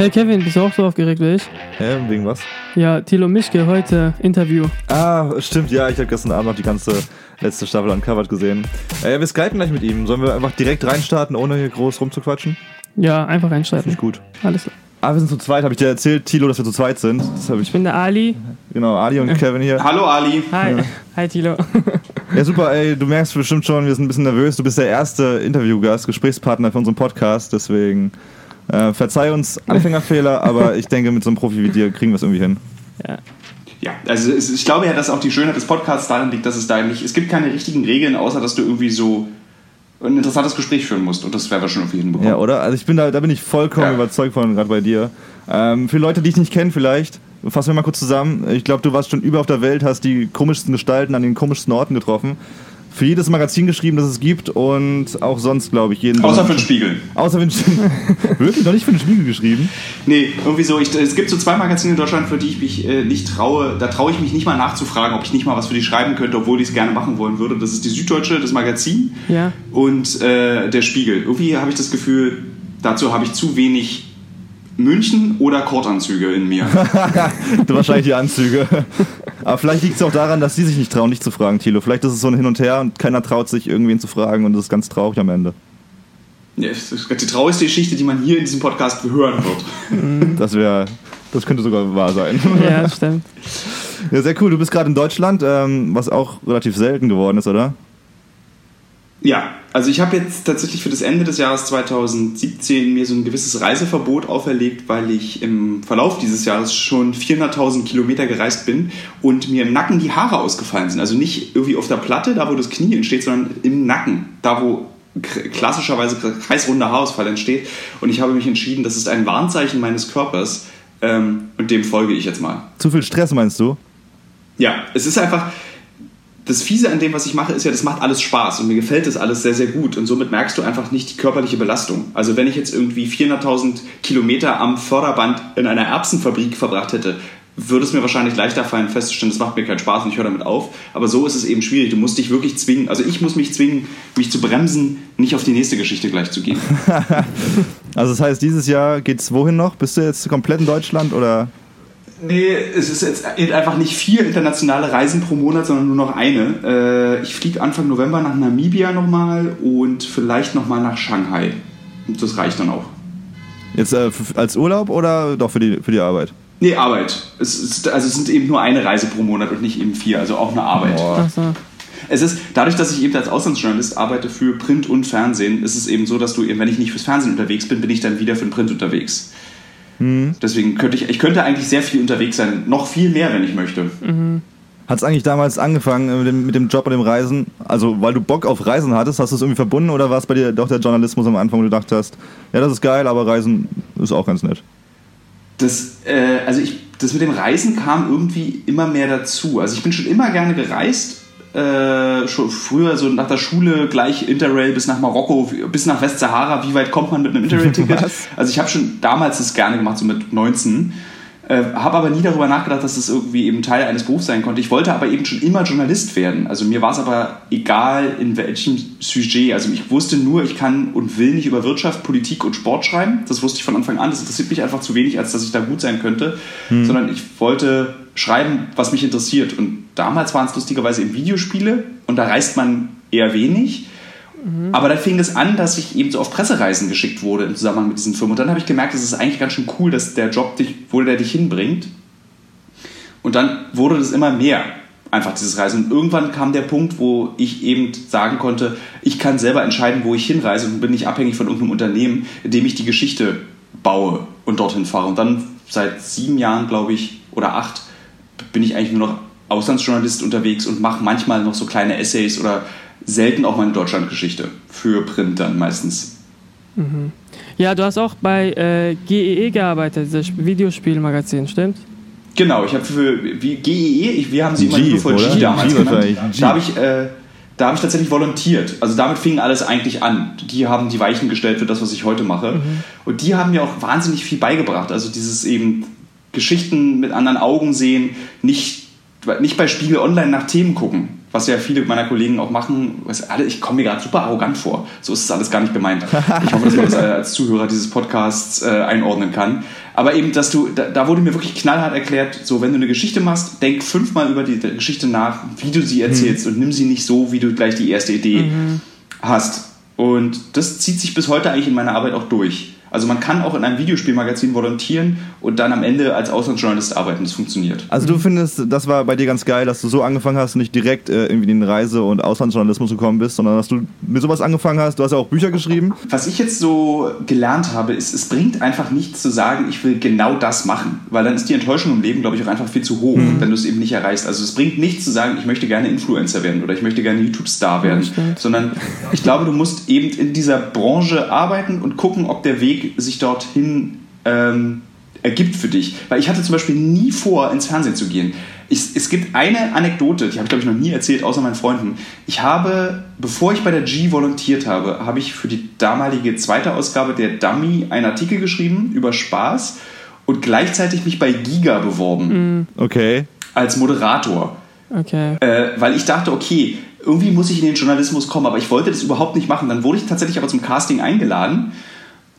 Hey Kevin, bist du auch so aufgeregt wie ich? Hä, wegen was? Ja, Thilo Mischke, heute Interview. Ah, stimmt, ja, ich habe gestern Abend noch die ganze letzte Staffel uncovered gesehen. Äh, wir skypen gleich mit ihm. Sollen wir einfach direkt reinstarten, ohne hier groß rumzuquatschen? Ja, einfach reinschalten. Finde ich gut. Alles klar. Ah, wir sind zu zweit. Habe ich dir erzählt, Tilo, dass wir zu zweit sind? Das habe ich. Ich bin der Ali. Genau, Ali und Kevin hier. Hallo Ali. Hi. Hi Thilo. Ja, super, ey, du merkst bestimmt schon, wir sind ein bisschen nervös. Du bist der erste Interviewgast, Gesprächspartner für unseren Podcast, deswegen äh, verzeih uns Anfängerfehler, aber ich denke, mit so einem Profi wie dir kriegen wir es irgendwie hin. Ja. Ja, also es, ich glaube ja, dass auch die Schönheit des Podcasts darin liegt, dass es da nicht, es gibt keine richtigen Regeln, außer dass du irgendwie so ein interessantes Gespräch führen musst und das werden wir schon irgendwie hinbekommen. Ja, oder? Also ich bin da, da bin ich vollkommen Ja. überzeugt von, gerade bei dir. Ähm, für Leute, die ich nicht kenne vielleicht, fassen wir mal kurz zusammen. Ich glaube, du warst schon über auf der Welt, hast die komischsten Gestalten an den komischsten Orten getroffen. Für jedes Magazin geschrieben, das es gibt und auch sonst, glaube ich, jeden... Außer für den Spiegel. Außer für den Spiegel. Wirklich? Noch nicht für den Spiegel geschrieben? Nee, irgendwie so, ich, es gibt so zwei Magazine in Deutschland, für die ich mich äh, nicht traue, da traue ich mich nicht mal nachzufragen, ob ich nicht mal was für die schreiben könnte, obwohl ich es gerne machen wollen würde. Das ist die Süddeutsche, das Magazin Ja. und äh, der Spiegel. Irgendwie habe ich das Gefühl, dazu habe ich zu wenig München oder Kortanzüge in mir. Wahrscheinlich die Anzüge. Aber vielleicht liegt es auch daran, dass sie sich nicht trauen, dich zu fragen, Thilo. Vielleicht ist es so ein Hin und Her und keiner traut sich, irgendwen zu fragen und das ist ganz traurig am Ende. Ja, das ist die traurigste Geschichte, die man hier in diesem Podcast hören wird. Das wäre, das könnte sogar wahr sein. Ja, stimmt. Ja, sehr cool. Du bist gerade in Deutschland, ähm, was auch relativ selten geworden ist, oder? Ja, also ich habe jetzt tatsächlich für das Ende des Jahres 2017 mir so ein gewisses Reiseverbot auferlegt, weil ich im Verlauf dieses Jahres schon 400.000 Kilometer gereist bin und mir im Nacken die Haare ausgefallen sind. Also nicht irgendwie auf der Platte, da wo das Knie entsteht, sondern im Nacken, da wo klassischerweise kreisrunder Haarausfall entsteht. Und ich habe mich entschieden, das ist ein Warnzeichen meines Körpers ähm, und dem folge ich jetzt mal. Zu viel Stress meinst du? Ja, es ist einfach. Das Fiese an dem, was ich mache, ist ja, das macht alles Spaß und mir gefällt das alles sehr, sehr gut und somit merkst du einfach nicht die körperliche Belastung. Also wenn ich jetzt irgendwie 400.000 Kilometer am Förderband in einer Erbsenfabrik verbracht hätte, würde es mir wahrscheinlich leichter fallen festzustellen, das macht mir keinen Spaß und ich höre damit auf. Aber so ist es eben schwierig. Du musst dich wirklich zwingen, also ich muss mich zwingen, mich zu bremsen, nicht auf die nächste Geschichte gleich zu gehen. Also das heißt, dieses Jahr geht's wohin noch? Bist du jetzt komplett in Deutschland oder? Nee, es ist jetzt einfach nicht vier internationale Reisen pro Monat, sondern nur noch eine. Äh, Ich fliege Anfang November nach Namibia nochmal und vielleicht nochmal nach Shanghai. Und das reicht dann auch. Jetzt äh, als Urlaub oder doch für die, für die Arbeit? Nee, Arbeit. Es, ist, also es sind eben nur eine Reise pro Monat und nicht eben vier, also auch eine Arbeit. So. Es ist, dadurch, dass ich eben als Auslandsjournalist arbeite für Print und Fernsehen, ist es eben so, dass du eben, wenn ich nicht fürs Fernsehen unterwegs bin, bin ich dann wieder für den Print unterwegs. Deswegen könnte ich, ich könnte eigentlich sehr viel unterwegs sein, noch viel mehr, wenn ich möchte. Hat's eigentlich damals angefangen äh, mit dem, mit dem Job und dem Reisen? Also weil du Bock auf Reisen hattest, hast du es irgendwie verbunden oder war es bei dir doch der Journalismus am Anfang, wo du dachtest, hast, ja das ist geil, aber Reisen ist auch ganz nett. Das, äh, also ich, das mit dem Reisen kam irgendwie immer mehr dazu. Also ich bin schon immer gerne gereist. Äh, schon früher so nach der Schule gleich Interrail bis nach Marokko, bis nach Westsahara. Wie weit kommt man mit einem Interrail-Ticket? Also ich habe schon damals das gerne gemacht, so mit 19. Äh, habe aber nie darüber nachgedacht, dass das irgendwie eben Teil eines Berufs sein konnte. Ich wollte aber eben schon immer Journalist werden. Also mir war es aber egal, in welchem Sujet. Also ich wusste nur, ich kann und will nicht über Wirtschaft, Politik und Sport schreiben. Das wusste ich von Anfang an. Das interessiert mich einfach zu wenig, als dass ich da gut sein könnte. Sondern ich wollte schreiben, was mich interessiert. Und damals waren es lustigerweise eben Videospiele. Und da reist man eher wenig. Aber dann fing es an, dass ich eben so auf Pressereisen geschickt wurde im Zusammenhang mit diesen Firmen. Und dann habe ich gemerkt, es ist eigentlich ganz schön cool, dass der Job dich, wo der dich hinbringt. Und dann wurde das immer mehr, einfach dieses Reisen. Und irgendwann kam der Punkt, wo ich eben sagen konnte, ich kann selber entscheiden, wo ich hinreise und bin nicht abhängig von irgendeinem Unternehmen, in dem ich die Geschichte baue und dorthin fahre. Und dann seit sieben Jahren, glaube ich, oder acht, bin ich eigentlich nur noch Auslandsjournalist unterwegs und mache manchmal noch so kleine Essays oder selten auch mal eine Deutschlandgeschichte für Print dann meistens. Ja, du hast auch bei äh, GEE gearbeitet, das Videospielmagazin, stimmt? Genau, ich habe für wie, GEE, ich, wir haben sie immer G, liebevoll? G damals G genannt. Da habe ich, äh, da habe ich tatsächlich volontiert. Also damit fing alles eigentlich an. Die haben die Weichen gestellt für das, was ich heute mache. Und die haben mir auch wahnsinnig viel beigebracht. Also dieses eben Geschichten mit anderen Augen sehen, nicht, nicht bei Spiegel Online nach Themen gucken. Was ja viele meiner Kollegen auch machen. Was alle, ich komme mir gerade super arrogant vor. So ist es alles gar nicht gemeint. Ich hoffe, dass man das als Zuhörer dieses Podcasts äh, einordnen kann. Aber eben, dass du, da, da, wurde mir wirklich knallhart erklärt, so wenn du eine Geschichte machst, denk fünfmal über die Geschichte nach, wie du sie erzählst mhm. und nimm sie nicht so, wie du gleich die erste Idee mhm. hast. Und das zieht sich bis heute eigentlich in meiner Arbeit auch durch. Also man kann auch in einem Videospielmagazin volontieren und dann am Ende als Auslandsjournalist arbeiten. Das funktioniert. Also du findest, das war bei dir ganz geil, dass du so angefangen hast und nicht direkt äh, irgendwie in den Reise- und Auslandsjournalismus gekommen bist, sondern dass du mit sowas angefangen hast. Du hast ja auch Bücher geschrieben. Was ich jetzt so gelernt habe, ist, es bringt einfach nichts zu sagen, ich will genau das machen. Weil dann ist die Enttäuschung im Leben, glaube ich, auch einfach viel zu hoch, mhm. wenn du es eben nicht erreichst. Also es bringt nichts zu sagen, ich möchte gerne Influencer werden oder ich möchte gerne YouTube-Star werden. Ja, sondern ich glaube, du musst eben in dieser Branche arbeiten und gucken, ob der Weg sich dorthin ähm, ergibt für dich. Weil ich hatte zum Beispiel nie vor, ins Fernsehen zu gehen. Ich, es gibt eine Anekdote, die habe ich glaube ich noch nie erzählt, außer meinen Freunden. Ich habe, bevor ich bei der G volontiert habe, habe ich für die damalige zweite Ausgabe der Dummy einen Artikel geschrieben über Spaß und gleichzeitig mich bei Giga beworben. Mm. Okay. Als Moderator. Okay. Äh, weil ich dachte, okay, irgendwie muss ich in den Journalismus kommen, aber ich wollte das überhaupt nicht machen. Dann wurde ich tatsächlich aber zum Casting eingeladen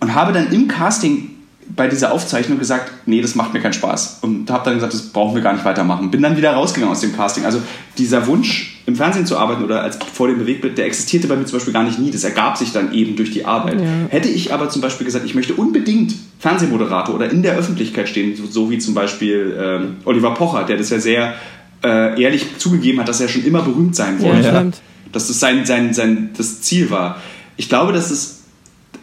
und habe dann im Casting bei dieser Aufzeichnung gesagt, nee, das macht mir keinen Spaß. Und habe dann gesagt, das brauchen wir gar nicht weitermachen. Bin dann wieder rausgegangen aus dem Casting. Also dieser Wunsch, im Fernsehen zu arbeiten oder als vor dem Bewegtbild, der existierte bei mir zum Beispiel gar nicht nie. Das ergab sich dann eben durch die Arbeit. Ja. Hätte ich aber zum Beispiel gesagt, ich möchte unbedingt Fernsehmoderator oder in der Öffentlichkeit stehen, so, so wie zum Beispiel ähm, Oliver Pocher, der das ja sehr äh, ehrlich zugegeben hat, dass er schon immer berühmt sein wollte. Ja, dass das sein, sein, sein das Ziel war. Ich glaube, dass es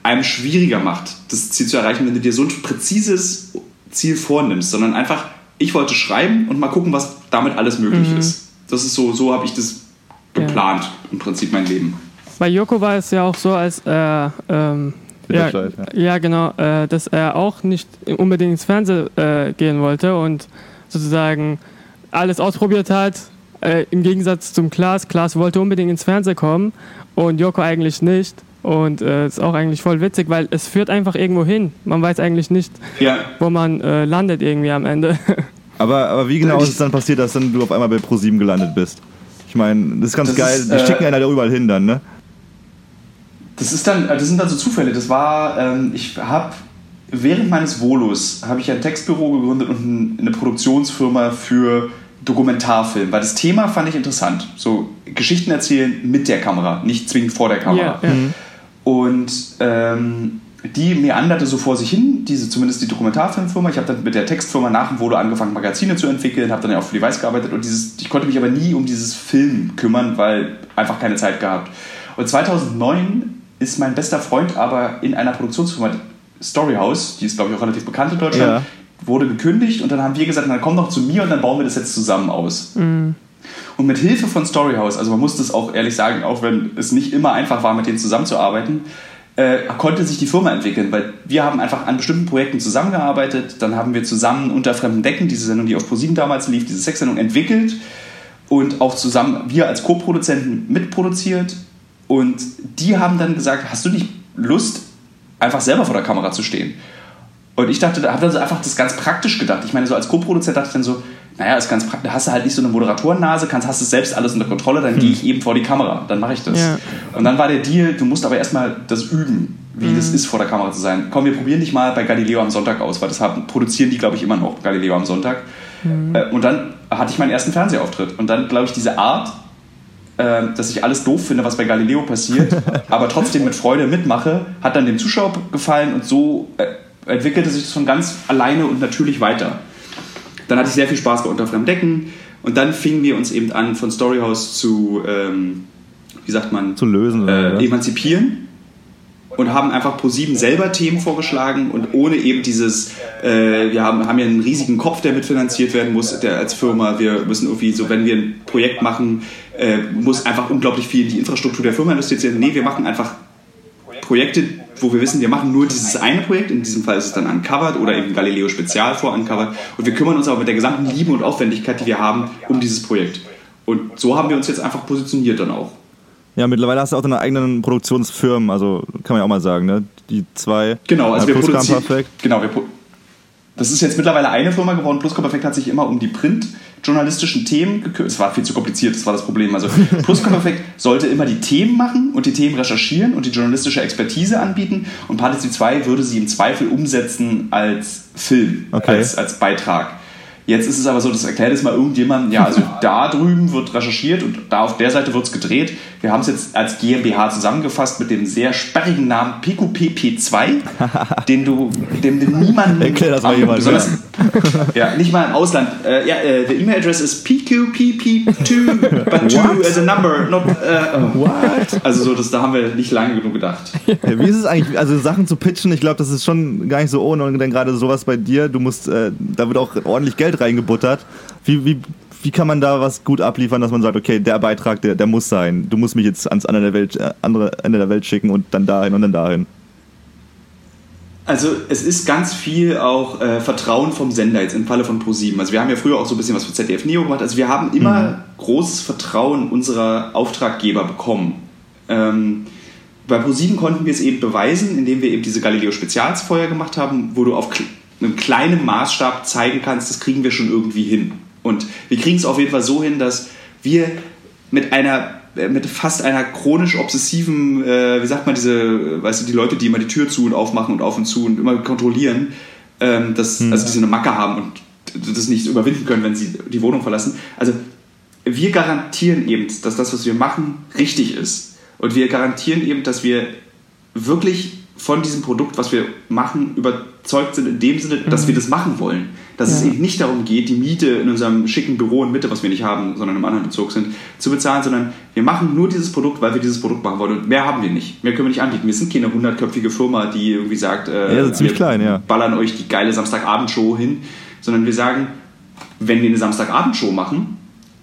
einem schwieriger macht, das Ziel zu erreichen, wenn du dir so ein präzises Ziel vornimmst, sondern einfach, ich wollte schreiben und mal gucken, was damit alles möglich mhm. ist. Das ist so, so habe ich das geplant, ja. im Prinzip mein Leben. Bei Joko war es ja auch so, als er, ähm, ja, ja. ja, genau, äh, dass er auch nicht unbedingt ins Fernsehen äh, gehen wollte und sozusagen alles ausprobiert hat, äh, im Gegensatz zum Klaas. Klaas wollte unbedingt ins Fernsehen kommen und Joko eigentlich nicht. Und äh, ist auch eigentlich voll witzig, weil es führt einfach irgendwo hin. Man weiß eigentlich nicht, ja. wo man äh, landet irgendwie am Ende. Aber, aber wie genau ist es dann passiert, dass dann du auf einmal bei ProSieben gelandet bist? Ich meine, das ist ganz das geil. Ist, die äh, schicken einer da überall hin dann, ne? Das ist dann, das sind dann so Zufälle. Das war, ähm, ich habe während meines Volus habe ich ein Textbüro gegründet und eine Produktionsfirma für Dokumentarfilm, weil das Thema fand ich interessant. So Geschichten erzählen mit der Kamera, nicht zwingend vor der Kamera. Ja, ja. Mhm. Und ähm, die meanderte so vor sich hin, diese zumindest die Dokumentarfilmfirma. Ich habe dann mit der Textfirma nach dem Volo angefangen, Magazine zu entwickeln, habe dann ja auch für die Weiß gearbeitet und dieses, ich konnte mich aber nie um dieses Film kümmern, weil einfach keine Zeit gehabt. Und 2009 ist mein bester Freund aber in einer Produktionsfirma Storyhouse, die ist glaube ich auch relativ bekannt in Deutschland, ja. wurde gekündigt und dann haben wir gesagt, dann komm doch zu mir und dann bauen wir das jetzt zusammen aus. Mhm. Und mit Hilfe von Storyhouse, also man muss das auch ehrlich sagen, auch wenn es nicht immer einfach war, mit denen zusammenzuarbeiten, äh, konnte sich die Firma entwickeln, weil wir haben einfach an bestimmten Projekten zusammengearbeitet, dann haben wir zusammen unter fremden Decken, diese Sendung, die auf ProSieben damals lief, diese Sexsendung entwickelt und auch zusammen, wir als Co-Produzenten mitproduziert und die haben dann gesagt, hast du nicht Lust, einfach selber vor der Kamera zu stehen? Und ich dachte, da habe dann so einfach das ganz praktisch gedacht. Ich meine, so als Co-Produzent dachte ich dann so, naja, ist ganz praktisch. Da hast du halt nicht so eine Moderatorennase, kannst, hast du selbst alles unter Kontrolle, dann hm. gehe ich eben vor die Kamera, dann mache ich das. Ja. Und dann war der Deal, du musst aber erstmal das üben, wie mhm. das ist, vor der Kamera zu sein. Komm, wir probieren dich mal bei Galileo am Sonntag aus, weil das haben, produzieren die, glaube ich, immer noch, Galileo am Sonntag. Mhm. Und dann hatte ich meinen ersten Fernsehauftritt. Und dann, glaube ich, diese Art, äh, dass ich alles doof finde, was bei Galileo passiert, aber trotzdem mit Freude mitmache, hat dann dem Zuschauer gefallen und so äh, entwickelte sich das von ganz alleine und natürlich weiter. Dann hatte ich sehr viel Spaß bei Unter Decken und dann fingen wir uns eben an, von Storyhouse zu, ähm, wie sagt man, zu lösen, äh, emanzipieren und haben einfach pro sieben selber Themen vorgeschlagen und ohne eben dieses, äh, wir haben, haben ja einen riesigen Kopf, der mitfinanziert werden muss der als Firma. Wir müssen irgendwie so, wenn wir ein Projekt machen, äh, muss einfach unglaublich viel in die Infrastruktur der Firma investiert werden. Nee, wir machen einfach Projekte, wo wir wissen, wir machen nur dieses eine Projekt, in diesem Fall ist es dann Uncovered oder eben Galileo Spezial vor Uncovered und wir kümmern uns aber mit der gesamten Liebe und Aufwendigkeit, die wir haben, um dieses Projekt. Und so haben wir uns jetzt einfach positioniert dann auch. Ja, mittlerweile hast du auch deine eigenen Produktionsfirmen, also kann man ja auch mal sagen, ne? Die zwei. Genau, also wir produzieren. Genau, wir, das ist jetzt mittlerweile eine Firma geworden. Plusquamperfekt hat sich immer um die printjournalistischen Themen gekümmert. Es war viel zu kompliziert, das war das Problem. Also Plusquamperfekt sollte immer die Themen machen und die Themen recherchieren und die journalistische Expertise anbieten. Und Partizip 2 würde sie im Zweifel umsetzen als Film, okay. als, als Beitrag. Jetzt ist es aber so, das erklärt jetzt mal irgendjemand, ja, also da drüben wird recherchiert und da auf der Seite wird es gedreht. Wir haben es jetzt als GmbH zusammengefasst mit dem sehr sperrigen Namen PQPP2, den du, dem, dem niemand. Erklär das mal jemand. Besonders, ja. ja, nicht mal im Ausland. Äh, ja, äh, the email address is PQPP2, but 2 as a number, not. Äh, oh. What? Also so, das, da haben wir nicht lange genug gedacht. Ja, wie ist es eigentlich, also Sachen zu pitchen? Ich glaube, das ist schon gar nicht so ohne. Und dann gerade sowas bei dir, du musst, äh, da wird auch ordentlich Geld reingebuttert. Wie, wie, wie kann man da was gut abliefern, dass man sagt, okay, der Beitrag, der, der muss sein. Du musst mich jetzt ans andere, der Welt, äh, andere Ende der Welt schicken und dann dahin und dann dahin. Also es ist ganz viel auch äh, Vertrauen vom Sender jetzt im Falle von ProSieben. Also wir haben ja früher auch so ein bisschen was für ZDF Neo gemacht. Also wir haben immer mhm. großes Vertrauen unserer Auftraggeber bekommen. Ähm, bei ProSieben konnten wir es eben beweisen, indem wir eben diese Galileo Spezialsfeuer gemacht haben, wo du auf einem kleinen Maßstab zeigen kannst, das kriegen wir schon irgendwie hin. Und wir kriegen es auf jeden Fall so hin, dass wir mit einer mit fast einer chronisch obsessiven, äh, wie sagt man, diese, weißt du, die Leute, die immer die Tür zu und aufmachen und auf und zu und immer kontrollieren, ähm, dass, hm. also die so eine Macke haben und das nicht überwinden können, wenn sie die Wohnung verlassen. Also wir garantieren eben, dass das, was wir machen, richtig ist. Und wir garantieren eben, dass wir wirklich von diesem Produkt, was wir machen, überzeugt sind in dem Sinne, dass mhm. wir das machen wollen. Dass ja. es eben nicht darum geht, die Miete in unserem schicken Büro in Mitte, was wir nicht haben, sondern im anderen Bezug sind, zu bezahlen, sondern wir machen nur dieses Produkt, weil wir dieses Produkt machen wollen. Und mehr haben wir nicht. Mehr können wir nicht anbieten. Wir sind keine hundertköpfige Firma, die irgendwie sagt, äh, ja, wir klein, ja. ballern euch die geile Samstagabendshow hin, sondern wir sagen, wenn wir eine Samstagabendshow machen,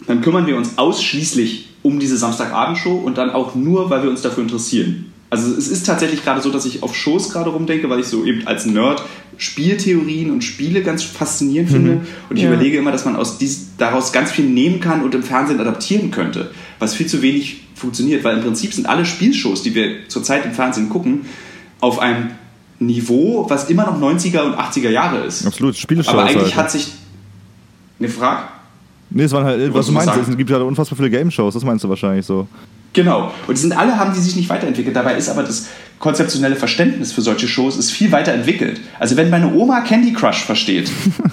dann kümmern wir uns ausschließlich um diese Samstagabendshow und dann auch nur, weil wir uns dafür interessieren. Also es ist tatsächlich gerade so, dass ich auf Shows gerade rumdenke, weil ich so eben als Nerd Spieltheorien und Spiele ganz faszinierend mhm. finde. Und ich ja. überlege immer, dass man aus dies, daraus ganz viel nehmen kann und im Fernsehen adaptieren könnte, was viel zu wenig funktioniert, weil im Prinzip sind alle Spielshows, die wir zurzeit im Fernsehen gucken, auf einem Niveau, was immer noch 90er und 80er Jahre ist. Absolut, Spielshows. Aber eigentlich halt. hat sich. Eine Frage? Nee, es waren halt, was, du meinst, es gibt ja unfassbar viele Game-Shows, das meinst du wahrscheinlich so. Genau. Und die sind alle, haben die sich nicht weiterentwickelt. Dabei ist aber das konzeptionelle Verständnis für solche Shows ist viel weiterentwickelt. Also wenn meine Oma Candy Crush versteht,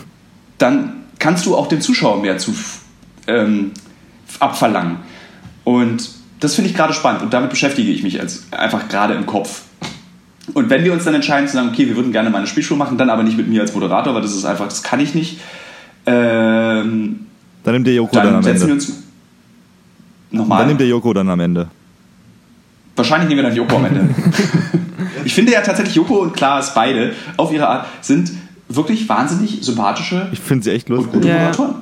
dann kannst du auch dem Zuschauer mehr zu ähm, abverlangen. Und das finde ich gerade spannend und damit beschäftige ich mich als einfach gerade im Kopf. Und wenn wir uns dann entscheiden zu sagen, okay, wir würden gerne mal eine Spielshow machen, dann aber nicht mit mir als Moderator, weil das ist einfach, das kann ich nicht. Ähm, dann nimmt der Joko dann, dann am Ende. Wir uns, Nochmal. Dann nimmt der Joko dann am Ende. Wahrscheinlich nehmen wir dann Joko am Ende. ich finde ja tatsächlich, Joko und Klaas beide auf ihre Art sind wirklich wahnsinnig sympathische ich finde sie echt lustig. und gute yeah. Moderatoren.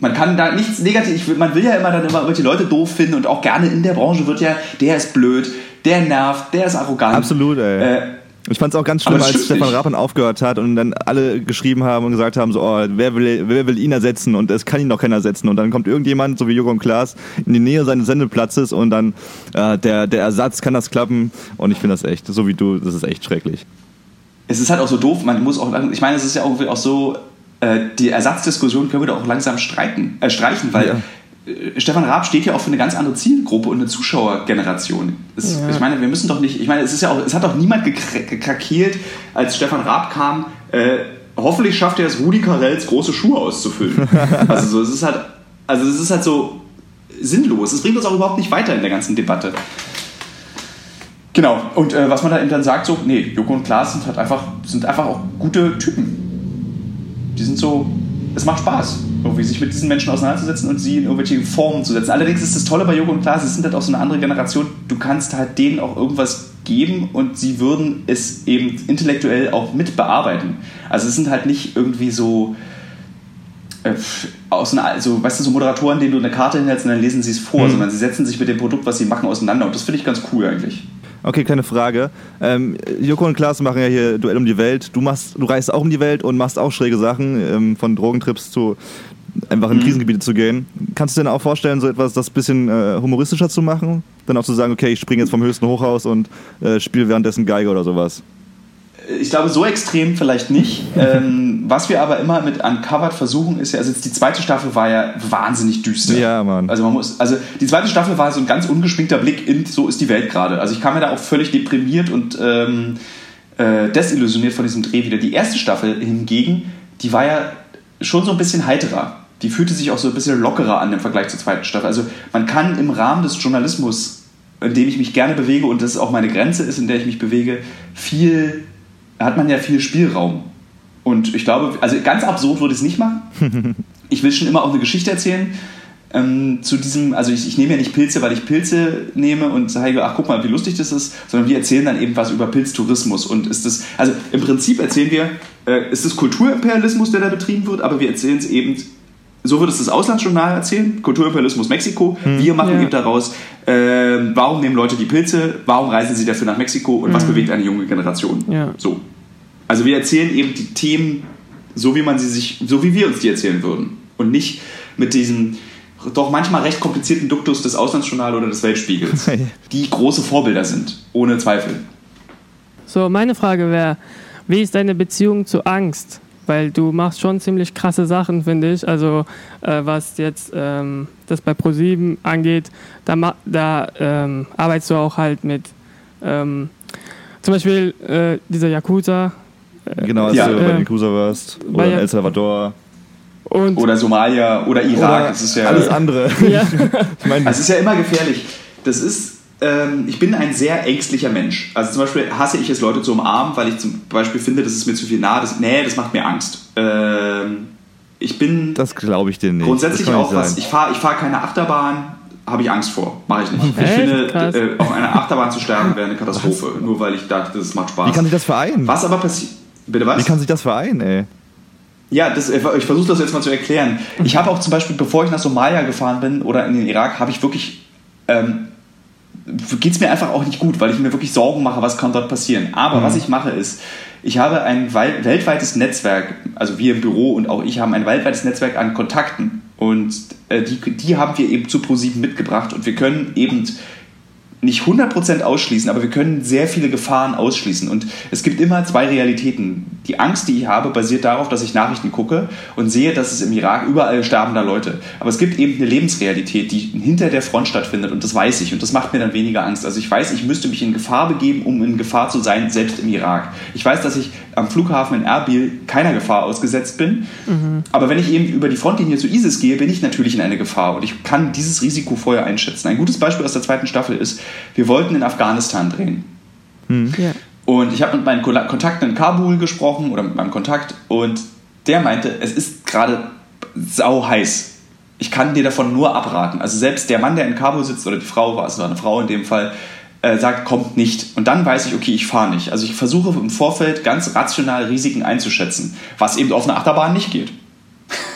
Man kann da nichts negativ, man will ja immer dann immer irgendwelche Leute doof finden und auch gerne in der Branche wird ja, der ist blöd, der nervt, der ist arrogant. Absolut, ey. Äh, ich fand es auch ganz schlimm, als Stefan Rappen aufgehört hat und dann alle geschrieben haben und gesagt haben, so, oh, wer, will, wer will ihn ersetzen und es kann ihn noch keiner ersetzen. Und dann kommt irgendjemand, so wie und Klaas, in die Nähe seines Sendeplatzes und dann äh, der, der Ersatz kann das klappen. Und ich finde das echt, so wie du, das ist echt schrecklich. Es ist halt auch so doof, man muss auch, ich meine, es ist ja auch, auch so, äh, die Ersatzdiskussion können wir doch auch langsam streiten, äh, streichen, weil ja Stefan Raab steht ja auch für eine ganz andere Zielgruppe und eine Zuschauergeneration. Es, ja. Ich meine, wir müssen doch nicht, ich meine, es ist ja auch, es hat doch niemand gekrakeelt, als Stefan Raab kam, äh, hoffentlich schafft er es, Rudi Carells große Schuhe auszufüllen. also so, es ist halt, also es ist halt so sinnlos. Es bringt uns auch überhaupt nicht weiter in der ganzen Debatte. Genau, und äh, was man da eben dann sagt, so, nee, Joko und Klaas sind halt einfach, sind einfach auch gute Typen. Die sind so, es macht Spaß irgendwie sich mit diesen Menschen auseinanderzusetzen und sie in irgendwelche Formen zu setzen. Allerdings ist das Tolle bei Joko und Klaas, sie sind halt auch so eine andere Generation. Du kannst halt denen auch irgendwas geben und sie würden es eben intellektuell auch mit bearbeiten. Also es sind halt nicht irgendwie so äh, aus einer, also, weißt du, so Moderatoren, denen du eine Karte hinhältst und dann lesen sie es vor, mhm. sondern sie setzen sich mit dem Produkt, was sie machen, auseinander und das finde ich ganz cool eigentlich. Okay, keine Frage. Ähm, Joko und Klaas machen ja hier Duell um die Welt. Du machst, du reist auch um die Welt und machst auch schräge Sachen, ähm, von Drogentrips zu einfach in mhm. Krisengebiete zu gehen. Kannst du dir denn auch vorstellen, so etwas, das ein bisschen äh, humoristischer zu machen? Dann auch zu sagen, okay, ich springe jetzt vom höchsten Hochhaus und äh, spiele währenddessen Geige oder sowas? ich glaube, so extrem vielleicht nicht. ähm, was wir aber immer mit Uncovered versuchen, ist ja, also die zweite Staffel war ja wahnsinnig düster. Ja, Mann. Also man muss, also die zweite Staffel war so ein ganz ungeschminkter Blick in, so ist die Welt gerade. Also ich kam mir da auch völlig deprimiert und ähm, äh, desillusioniert von diesem Dreh wieder. Die erste Staffel hingegen, die war ja schon so ein bisschen heiterer. Die fühlte sich auch so ein bisschen lockerer an im Vergleich zur zweiten Staffel. Also man kann im Rahmen des Journalismus, in dem ich mich gerne bewege und das auch meine Grenze ist, in der ich mich bewege, viel hat man ja viel Spielraum. Und ich glaube, also ganz absurd würde ich es nicht machen. Ich will schon immer auch eine Geschichte erzählen. Ähm, zu diesem, also ich, ich, nehme ja nicht Pilze, weil ich Pilze nehme und sage, ach guck mal, wie lustig das ist, sondern wir erzählen dann eben was über Pilztourismus. Und ist das, also im Prinzip erzählen wir, äh, ist das Kulturimperialismus, der da betrieben wird, aber wir erzählen es eben so wird es das Auslandsjournal erzählen, Kulturimperialismus Mexiko. Hm, wir machen ja. eben daraus, äh, warum nehmen Leute die Pilze, warum reisen sie dafür nach Mexiko und hm. was bewegt eine junge Generation. Ja. So. Also wir erzählen eben die Themen so, wie man sie sich, so wie wir uns die erzählen würden. Und nicht mit diesem doch manchmal recht komplizierten Duktus des Auslandsjournal oder des Weltspiegels, die große Vorbilder sind, ohne Zweifel. So, meine Frage wäre, wie ist deine Beziehung zu Angst? Weil du machst schon ziemlich krasse Sachen, finde ich. Also äh, was jetzt ähm, das bei ProSieben angeht, da, da ähm, arbeitest du auch halt mit ähm, zum Beispiel äh, dieser Yakuza. Äh, genau, als ja, du bei Yakuza warst. Oder in El Salvador. Und oder Somalia oder Irak. Oder das ist ja alles andere. Ja. ich meine, es ist ja immer gefährlich. Das ist ähm, ich bin ein sehr ängstlicher Mensch. Also zum Beispiel hasse ich es, Leute zu umarmen, weil ich zum Beispiel finde, das ist mir zu viel nah. Das, nee, das macht mir Angst. Ähm, ich bin. Das glaube ich dir nicht. Grundsätzlich auch was. Ich fahre ich fahr keine Achterbahn, habe ich Angst vor. Mache ich nicht. Ich finde, äh, auf einer Achterbahn zu sterben wäre eine Katastrophe. Was? Nur weil ich dachte, das macht Spaß. Wie kann sich das vereinen? Was aber passiert. Bitte was? Wie kann sich das vereinen, ey? Ja, das, ich versuche das jetzt mal zu erklären. Ich habe auch zum Beispiel, bevor ich nach Somalia gefahren bin oder in den Irak, habe ich wirklich ähm, geht es mir einfach auch nicht gut, weil ich mir wirklich Sorgen mache, was kann dort passieren. Aber mhm. was ich mache ist, ich habe ein weltweites Netzwerk, also wir im Büro und auch ich haben ein weltweites Netzwerk an Kontakten und äh, die, die haben wir eben zu ProSieben mitgebracht und wir können eben nicht 100% ausschließen, aber wir können sehr viele Gefahren ausschließen. Und es gibt immer zwei Realitäten. Die Angst, die ich habe, basiert darauf, dass ich Nachrichten gucke und sehe, dass es im Irak überall sterben da Leute. Aber es gibt eben eine Lebensrealität, die hinter der Front stattfindet und das weiß ich und das macht mir dann weniger Angst. Also ich weiß, ich müsste mich in Gefahr begeben, um in Gefahr zu sein, selbst im Irak. Ich weiß, dass ich am Flughafen in Erbil keiner Gefahr ausgesetzt bin. Mhm. Aber wenn ich eben über die Frontlinie zu ISIS gehe, bin ich natürlich in eine Gefahr und ich kann dieses Risiko vorher einschätzen. Ein gutes Beispiel aus der zweiten Staffel ist, wir wollten in Afghanistan drehen. Mhm. Ja. Und ich habe mit meinen Kontakten in Kabul gesprochen oder mit meinem Kontakt und der meinte, es ist gerade sau heiß. Ich kann dir davon nur abraten. Also selbst der Mann, der in Kabul sitzt oder die Frau war es war eine Frau in dem Fall, äh, sagt, kommt nicht. Und dann weiß ich, okay, ich fahre nicht. Also ich versuche im Vorfeld ganz rational Risiken einzuschätzen, was eben auf einer Achterbahn nicht geht.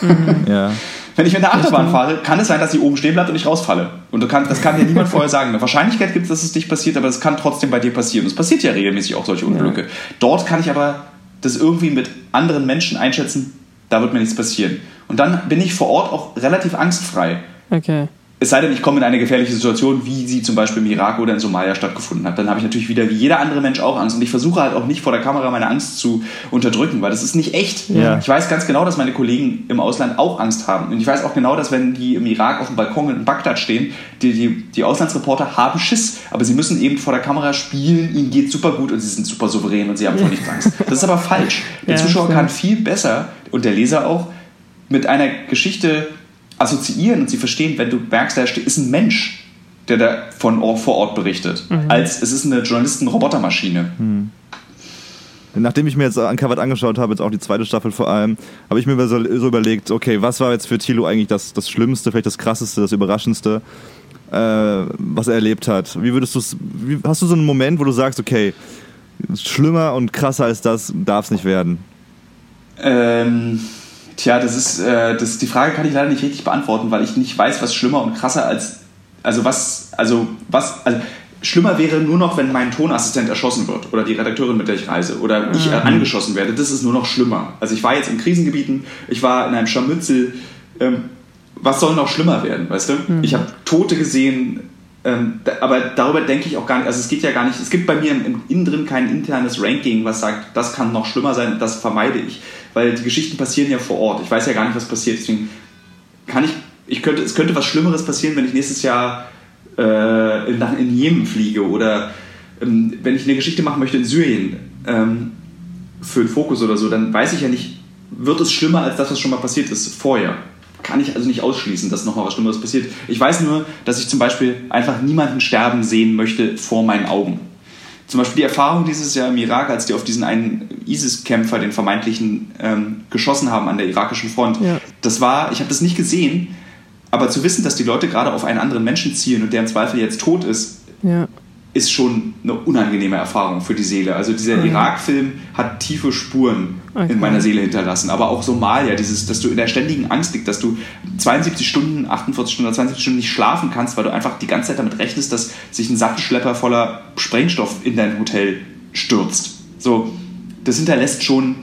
Mhm. ja. Wenn ich mit einer Achterbahn fahre, kann es sein, dass sie oben stehen bleibt und ich rausfalle. Und kann, das kann dir niemand vorher sagen. Eine Wahrscheinlichkeit gibt es, dass es nicht passiert, aber es kann trotzdem bei dir passieren. Es passiert ja regelmäßig auch solche Unglücke. Ja. Dort kann ich aber das irgendwie mit anderen Menschen einschätzen, da wird mir nichts passieren. Und dann bin ich vor Ort auch relativ angstfrei. Okay. Es sei denn, ich komme in eine gefährliche Situation, wie sie zum Beispiel im Irak oder in Somalia stattgefunden hat. Dann habe ich natürlich wieder wie jeder andere Mensch auch Angst. Und ich versuche halt auch nicht vor der Kamera meine Angst zu unterdrücken, weil das ist nicht echt. Ja. Ich weiß ganz genau, dass meine Kollegen im Ausland auch Angst haben. Und ich weiß auch genau, dass wenn die im Irak auf dem Balkon in Bagdad stehen, die, die, die Auslandsreporter haben Schiss. Aber sie müssen eben vor der Kamera spielen, ihnen geht super gut und sie sind super souverän und sie haben vor nichts Angst. Das ist aber falsch. Der ja, Zuschauer kann viel besser und der Leser auch mit einer Geschichte assoziieren und sie verstehen, wenn du merkst, da ist ein Mensch, der da von vor Ort berichtet, mhm. als es ist eine Journalisten-Robotermaschine. Mhm. Nachdem ich mir jetzt Uncovered angeschaut habe, jetzt auch die zweite Staffel vor allem, habe ich mir so, so, überlegt, okay, was war jetzt für Thilo eigentlich das, das Schlimmste, vielleicht das Krasseste, das Überraschendste, äh, was er erlebt hat? Wie würdest du hast du so einen Moment, wo du sagst, okay, schlimmer und krasser als das darf es nicht werden? Ähm Tja, das ist, äh, das, die Frage kann ich leider nicht richtig beantworten, weil ich nicht weiß, was schlimmer und krasser als, also was, also was, also schlimmer wäre nur noch, wenn mein Tonassistent erschossen wird oder die Redakteurin, mit der ich reise oder ich äh, angeschossen werde. Das ist nur noch schlimmer. Also ich war jetzt in Krisengebieten, ich war in einem Scharmützel. Ähm, was soll noch schlimmer werden, weißt du? Mhm. Ich habe Tote gesehen, Ähm, da, aber darüber denke ich auch gar nicht. Also es geht ja gar nicht. Es gibt bei mir im, im innen drin kein internes Ranking, was sagt, das kann noch schlimmer sein. Das vermeide ich, weil die Geschichten passieren ja vor Ort. Ich weiß ja gar nicht, was passiert. Deswegen kann ich. Ich könnte. Es könnte was Schlimmeres passieren, wenn ich nächstes Jahr äh, in, in Jemen fliege oder ähm, wenn ich eine Geschichte machen möchte in Syrien ähm, für einen Fokus oder so. Dann weiß ich ja nicht, wird es schlimmer als das, was schon mal passiert ist vorher kann ich also nicht ausschließen, dass nochmal was Schlimmeres passiert. Ich weiß nur, dass ich zum Beispiel einfach niemanden sterben sehen möchte vor meinen Augen. Zum Beispiel die Erfahrung dieses Jahr im Irak, als die auf diesen einen ISIS-Kämpfer, den vermeintlichen, ähm, geschossen haben an der irakischen Front. Ja. Das war, ich habe das nicht gesehen, aber zu wissen, dass die Leute gerade auf einen anderen Menschen zielen und der im Zweifel jetzt tot ist, ja ist schon eine unangenehme Erfahrung für die Seele. Also dieser mhm. Irak-Film hat tiefe Spuren okay. in meiner Seele hinterlassen. Aber auch Somalia, dieses, dass du in der ständigen Angst liegst, dass du 72 Stunden, 48 Stunden oder 72 Stunden nicht schlafen kannst, weil du einfach die ganze Zeit damit rechnest, dass sich ein Sattelschlepper voller Sprengstoff in dein Hotel stürzt. So, das hinterlässt schon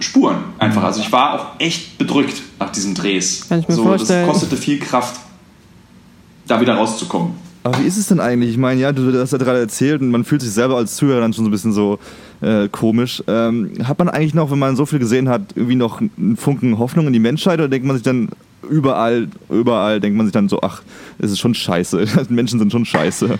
Spuren einfach. Also ich war auch echt bedrückt nach diesen Drehs. Kann ich mir so, vorstellen. Das kostete viel Kraft, da wieder rauszukommen. Aber wie ist es denn eigentlich? Ich meine, ja, du, hast ja gerade erzählt und man fühlt sich selber als Zuhörer dann schon so ein bisschen so äh, komisch. Ähm, hat man eigentlich noch, wenn man so viel gesehen hat, irgendwie noch einen Funken Hoffnung in die Menschheit oder denkt man sich dann überall, überall denkt man sich dann so, ach, es ist schon scheiße. Menschen sind schon scheiße.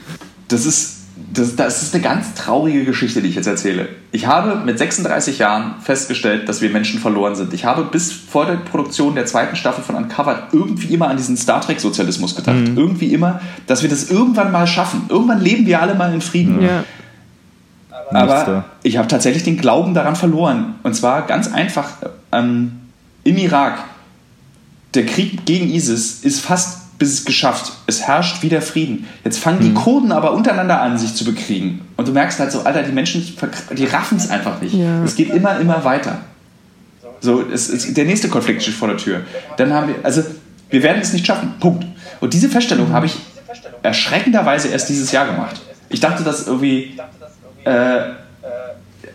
Das ist das, das ist eine ganz traurige Geschichte, die ich jetzt erzähle. Ich habe mit 36 Jahren festgestellt, dass wir Menschen verloren sind. Ich habe bis vor der Produktion der zweiten Staffel von Uncovered irgendwie immer an diesen Star Trek-Sozialismus gedacht. Mhm. Irgendwie immer, dass wir das irgendwann mal schaffen. Irgendwann leben wir alle mal in Frieden. Ja. Aber ich habe tatsächlich den Glauben daran verloren. Und zwar ganz einfach ähm, im Irak. Der Krieg gegen ISIS ist fast bis es geschafft. Es herrscht wieder Frieden. Jetzt fangen die mhm. Kurden aber untereinander an, sich zu bekriegen. Und du merkst halt so, Alter, die Menschen, die raffen es einfach nicht. Ja. Es geht immer, immer weiter. So, es, es, der nächste Konflikt steht vor der Tür. Dann haben wir, also, wir werden es nicht schaffen. Punkt. Und diese Feststellung habe ich erschreckenderweise erst dieses Jahr gemacht. Ich dachte, dass irgendwie. Äh,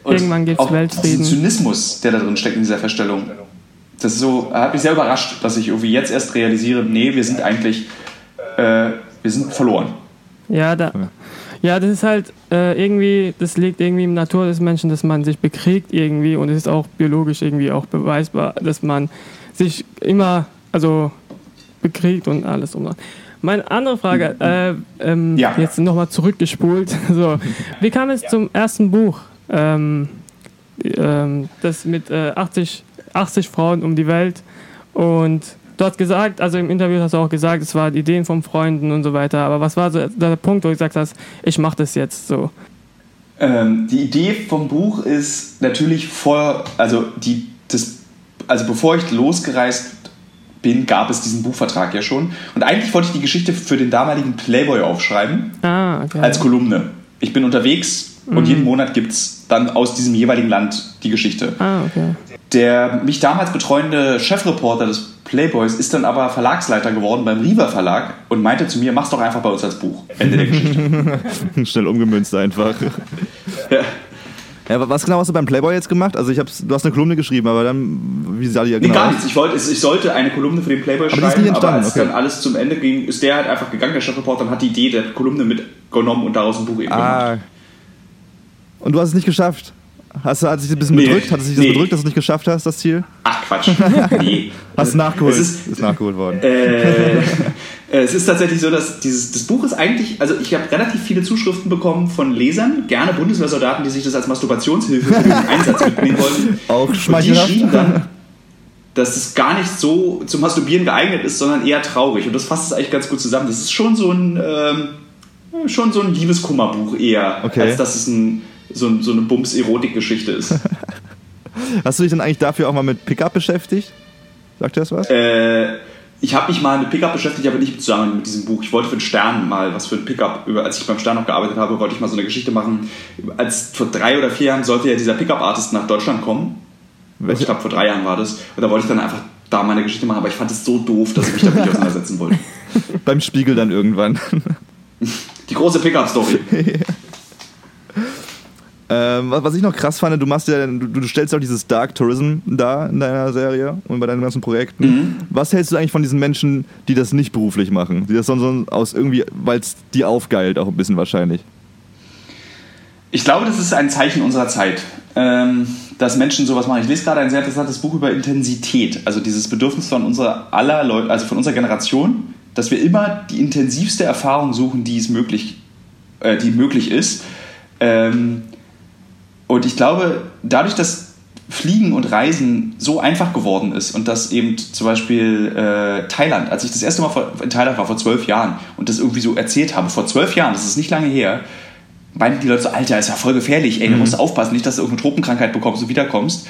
Irgendwann gibt es Weltfrieden. Zynismus, der da drin steckt in dieser Feststellung das ist so, hat mich sehr überrascht, dass ich irgendwie jetzt erst realisiere, nee, wir sind eigentlich, äh, wir sind verloren. Ja, da, ja, das ist halt äh, irgendwie, das liegt irgendwie im Natur des Menschen, dass man sich bekriegt irgendwie und es ist auch biologisch irgendwie auch beweisbar, dass man sich immer, also bekriegt und alles um. Meine andere Frage, äh, ähm, ja. jetzt nochmal zurückgespult. So, wie kam es ja. zum ersten Buch? Ähm, ähm, das mit äh, 80 80 Frauen um die Welt. Und du hast gesagt, also im Interview hast du auch gesagt, es waren Ideen von Freunden und so weiter. Aber was war so der Punkt, wo du gesagt hast, ich mache das jetzt so? Ähm, die Idee vom Buch ist natürlich vor, also die, das, also bevor ich losgereist bin, gab es diesen Buchvertrag ja schon. Und eigentlich wollte ich die Geschichte für den damaligen Playboy aufschreiben. Ah, okay. Als Kolumne. Ich bin unterwegs mhm. und jeden Monat gibt es dann aus diesem jeweiligen Land die Geschichte. Ah, okay. Der mich damals betreuende Chefreporter des Playboys ist dann aber Verlagsleiter geworden beim Riva Verlag und meinte zu mir, mach's doch einfach bei uns als Buch. Ende der Geschichte. Schnell umgemünzt einfach. ja. Ja, was genau hast du beim Playboy jetzt gemacht? Also ich hab's, du hast eine Kolumne geschrieben, aber dann, wie sah die ja genau? Nee, gar nichts. Ich, wollte, ich sollte eine Kolumne für den Playboy aber schreiben, die ist aber als okay. dann alles zum Ende ging, ist der halt einfach gegangen, der Chefreporter, und hat die Idee der Kolumne mitgenommen und daraus ein Buch eben ah. gemacht. Und du hast es nicht geschafft? Hast du, hat sich ein bisschen nee. bedrückt? Hat es sich das nee. bedrückt, dass du es nicht geschafft hast, das Ziel? Ach Quatsch. Nee. Hast du nachgeholt? Es ist, ist nachgeholt worden. Äh, es ist tatsächlich so, dass dieses das Buch ist eigentlich, also ich habe relativ viele Zuschriften bekommen von Lesern, gerne Bundeswehrsoldaten, die sich das als Masturbationshilfe für den Einsatz mitnehmen wollten. Auch schmeichelhaft. Und die schrieben dann, dass es gar nicht so zum Masturbieren geeignet ist, sondern eher traurig. Und das fasst es eigentlich ganz gut zusammen. Das ist schon so ein, ähm, schon so ein Liebeskummerbuch eher, okay. als dass es ein so, so eine Bums-Erotik-Geschichte ist. Hast du dich denn eigentlich dafür auch mal mit Pickup beschäftigt? Sagt dir das was? Äh, ich habe mich mal mit Pickup beschäftigt, aber nicht zusammen mit diesem Buch. Ich wollte für den Stern mal was für ein Pickup, als ich beim Stern noch gearbeitet habe, wollte ich mal so eine Geschichte machen. Als vor drei oder vier Jahren sollte ja dieser Pickup-Artist nach Deutschland kommen. Welche? Ich glaube, vor drei Jahren war das. Und da wollte ich dann einfach da meine Geschichte machen, aber ich fand es so doof, dass ich mich damit nicht auseinandersetzen wollte. beim Spiegel dann irgendwann. Die große Pickup-Story. Ähm, was ich noch krass fand, du machst ja, du, du, stellst auch dieses Dark Tourism da in deiner Serie und bei deinen ganzen Projekten. Mhm. Was hältst du eigentlich von diesen Menschen, die das nicht beruflich machen? Die das so aus irgendwie, weil es die aufgeilt, auch ein bisschen wahrscheinlich. Ich glaube, das ist ein Zeichen unserer Zeit, ähm, dass Menschen sowas machen. Ich lese gerade ein sehr interessantes Buch über Intensität, also dieses Bedürfnis von unserer aller Leute, also von unserer Generation, dass wir immer die intensivste Erfahrung suchen, die es möglich, äh, die möglich ist. Ähm, und ich glaube, dadurch, dass Fliegen und Reisen so einfach geworden ist und dass eben zum Beispiel äh, Thailand, als ich das erste Mal vor, in Thailand war vor zwölf Jahren und das irgendwie so erzählt habe, vor zwölf Jahren, das ist nicht lange her, meinten die Leute so, Alter, ist ja voll gefährlich, ey, du mhm. musst aufpassen, nicht, dass du irgendeine Tropenkrankheit bekommst und wiederkommst.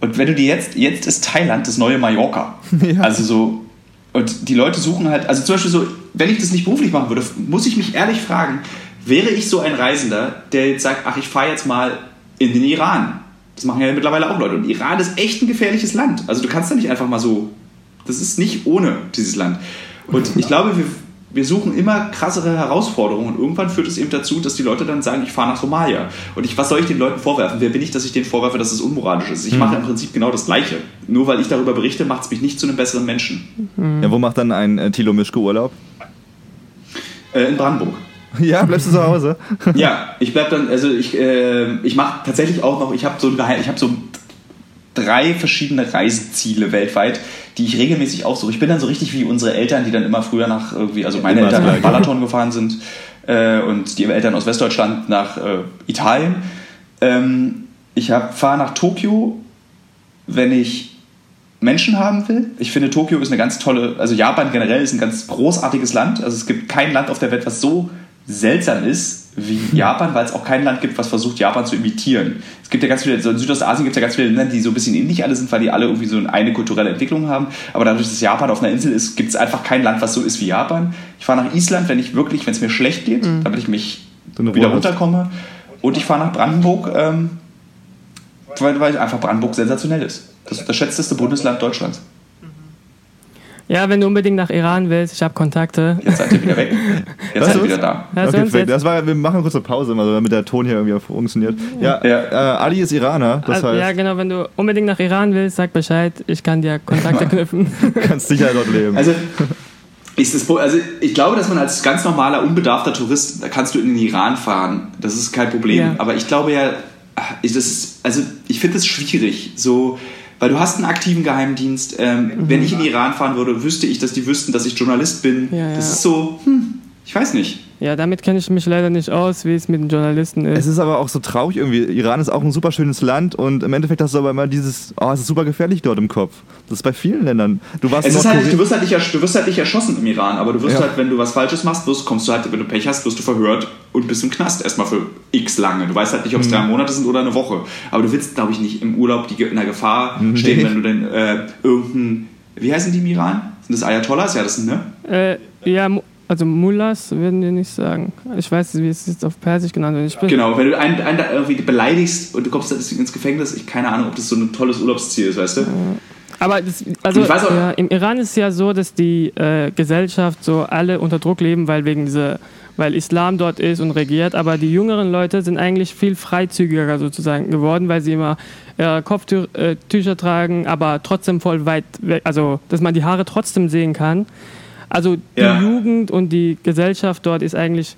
Und wenn du dir jetzt, jetzt ist Thailand das neue Mallorca. Ja. Also so, und die Leute suchen halt, also zum Beispiel so, wenn ich das nicht beruflich machen würde, muss ich mich ehrlich fragen, wäre ich so ein Reisender, der jetzt sagt, ach, ich fahre jetzt mal in den Iran. Das machen ja mittlerweile auch Leute. Und Iran ist echt ein gefährliches Land. Also du kannst da nicht einfach mal so. Das ist nicht ohne dieses Land. Und ich glaube, wir, wir suchen immer krassere Herausforderungen und irgendwann führt es eben dazu, dass die Leute dann sagen, ich fahre nach Somalia. Und ich, was soll ich den Leuten vorwerfen? Wer bin ich, dass ich denen vorwerfe, dass es unmoralisch ist? Ich mhm. mache im Prinzip genau das Gleiche. Nur weil ich darüber berichte, macht es mich nicht zu einem besseren Menschen. Mhm. Ja, wo macht dann ein äh, Thilo Mischke Urlaub? Äh, in Brandenburg. Ja, bleibst du zu Hause? ja, ich bleib dann, also ich, äh, ich mache tatsächlich auch noch, ich habe so, ich hab so drei verschiedene Reiseziele weltweit, die ich regelmäßig aufsuche. Ich bin dann so richtig wie unsere Eltern, die dann immer früher nach irgendwie, also meine immer Eltern nach Balaton gefahren sind äh, und die Eltern aus Westdeutschland nach äh, Italien. Ähm, ich fahre nach Tokio, wenn ich Menschen haben will. Ich finde, Tokio ist eine ganz tolle, also Japan generell ist ein ganz großartiges Land. Also es gibt kein Land auf der Welt, was so seltsam ist wie Japan, weil es auch kein Land gibt, was versucht, Japan zu imitieren. Es gibt ja ganz viele, so in Südostasien gibt es ja ganz viele Länder, die so ein bisschen ähnlich alle sind, weil die alle irgendwie so eine kulturelle Entwicklung haben. Aber dadurch, dass Japan auf einer Insel ist, gibt es einfach kein Land, was so ist wie Japan. Ich fahre nach Island, wenn ich wirklich, wenn es mir schlecht geht, mhm. damit ich mich wieder runterkomme. Und ich fahre nach Brandenburg, ähm, weil, weil einfach Brandenburg sensationell ist. Das ist das schätzteste Bundesland Deutschlands. Ja, wenn du unbedingt nach Iran willst, ich habe Kontakte. Jetzt seid ihr wieder weg. Jetzt seid ihr wieder da. Okay, das war, wir machen eine kurze Pause, also damit der Ton hier irgendwie funktioniert. Ja, ja. Äh, Ali ist Iraner, das also, heißt. Ja, genau, wenn du unbedingt nach Iran willst, sag Bescheid, ich kann dir Kontakte knüpfen. Kannst sicher dort leben. Also, ist das, also ich glaube, dass man als ganz normaler, unbedarfter Tourist, da kannst du in den Iran fahren, das ist kein Problem. Ja. Aber ich glaube ja, das ist, also ich finde es schwierig, so weil du hast einen aktiven Geheimdienst. Ähm, mhm. Wenn ich in den Iran fahren würde, wüsste ich, dass die wüssten, dass ich Journalist bin. Ja, ja. Das ist so, hm, ich weiß nicht. Ja, damit kenne ich mich leider nicht aus, wie es mit den Journalisten ist. Es ist aber auch so traurig irgendwie. Iran ist auch ein super schönes Land und im Endeffekt hast du aber immer dieses, oh, es ist super gefährlich dort im Kopf. Das ist bei vielen Ländern. Du warst es ist halt, du wirst halt, nicht, du wirst halt nicht erschossen im Iran, aber du wirst ja. halt, wenn du was Falsches machst, wirst, kommst du halt, wenn du Pech hast, wirst du verhört und bist im Knast erstmal für x lange. Du weißt halt nicht, ob es mhm. drei Monate sind oder eine Woche. Aber du willst, glaube ich, nicht im Urlaub in der Gefahr mhm. stehen, wenn du denn äh, irgendein, wie heißen die im Iran? Sind das Ayatollahs? Ja, das sind, ne? Äh, ja, also Mullahs würden wir nicht sagen. Ich weiß nicht, wie es jetzt auf Persisch genannt wird. genau, wenn du einen, einen da irgendwie beleidigst und du kommst deswegen ins Gefängnis, ich keine Ahnung, ob das so ein tolles Urlaubsziel ist, weißt du? Aber das, also ja, im Iran ist es ja so, dass die äh, Gesellschaft so alle unter Druck leben, weil wegen dieser, weil Islam dort ist und regiert. Aber die jüngeren Leute sind eigentlich viel freizügiger sozusagen geworden, weil sie immer äh, Kopftücher tragen, aber trotzdem voll weit weg, also dass man die Haare trotzdem sehen kann. Also die ja. Jugend und die Gesellschaft dort ist eigentlich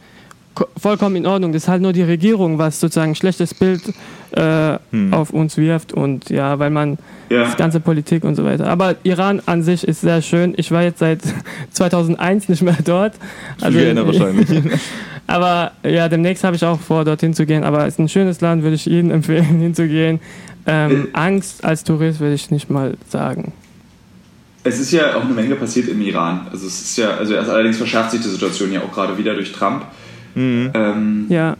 vollkommen in Ordnung. Das ist halt nur die Regierung, was sozusagen ein schlechtes Bild äh, hm. auf uns wirft und ja, weil man ja. das ganze Politik und so weiter. Aber Iran an sich ist sehr schön. Ich war jetzt seit 2001 nicht mehr dort. Also, wahrscheinlich. aber ja, demnächst habe ich auch vor, dorthin zu gehen. Aber es ist ein schönes Land, würde ich jedem empfehlen, hinzugehen. Ähm, äh. Angst als Tourist würde ich nicht mal sagen. Es ist ja auch eine Menge passiert im Iran. Also es ist ja, also erst allerdings verschärft sich die Situation ja auch gerade wieder durch Trump. Mhm. Ähm, ja.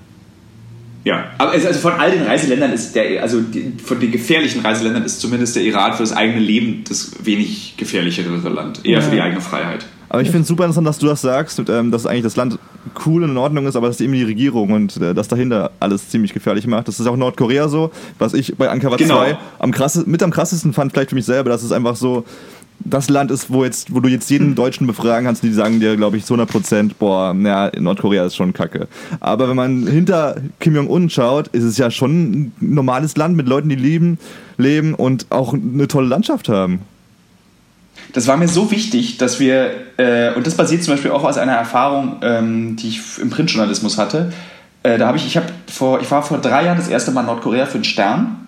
Ja, aber also von all den Reiseländern ist der, also die, von den gefährlichen Reiseländern ist zumindest der Iran für das eigene Leben das wenig gefährlichere Land, eher ja. für die eigene Freiheit. Aber ich finde es super interessant, dass du das sagst, ähm, dass eigentlich das Land cool und in Ordnung ist, aber dass eben die Regierung und äh, das dahinter alles ziemlich gefährlich macht. Das ist auch Nordkorea so, was ich bei Ankara genau. 2 am krasses, mit am krassesten fand, vielleicht für mich selber, dass es einfach so, das Land ist, wo, jetzt, wo du jetzt jeden Deutschen befragen kannst, die sagen dir, glaube ich, zu 100 Prozent, boah, naja, Nordkorea ist schon kacke. Aber wenn man hinter Kim Jong-un schaut, ist es ja schon ein normales Land mit Leuten, die lieben, leben und auch eine tolle Landschaft haben. Das war mir so wichtig, dass wir, äh, und das basiert zum Beispiel auch aus einer Erfahrung, ähm, die ich im Printjournalismus hatte. Äh, da habe ich, ich habe vor, ich war vor drei Jahren das erste Mal in Nordkorea für einen Stern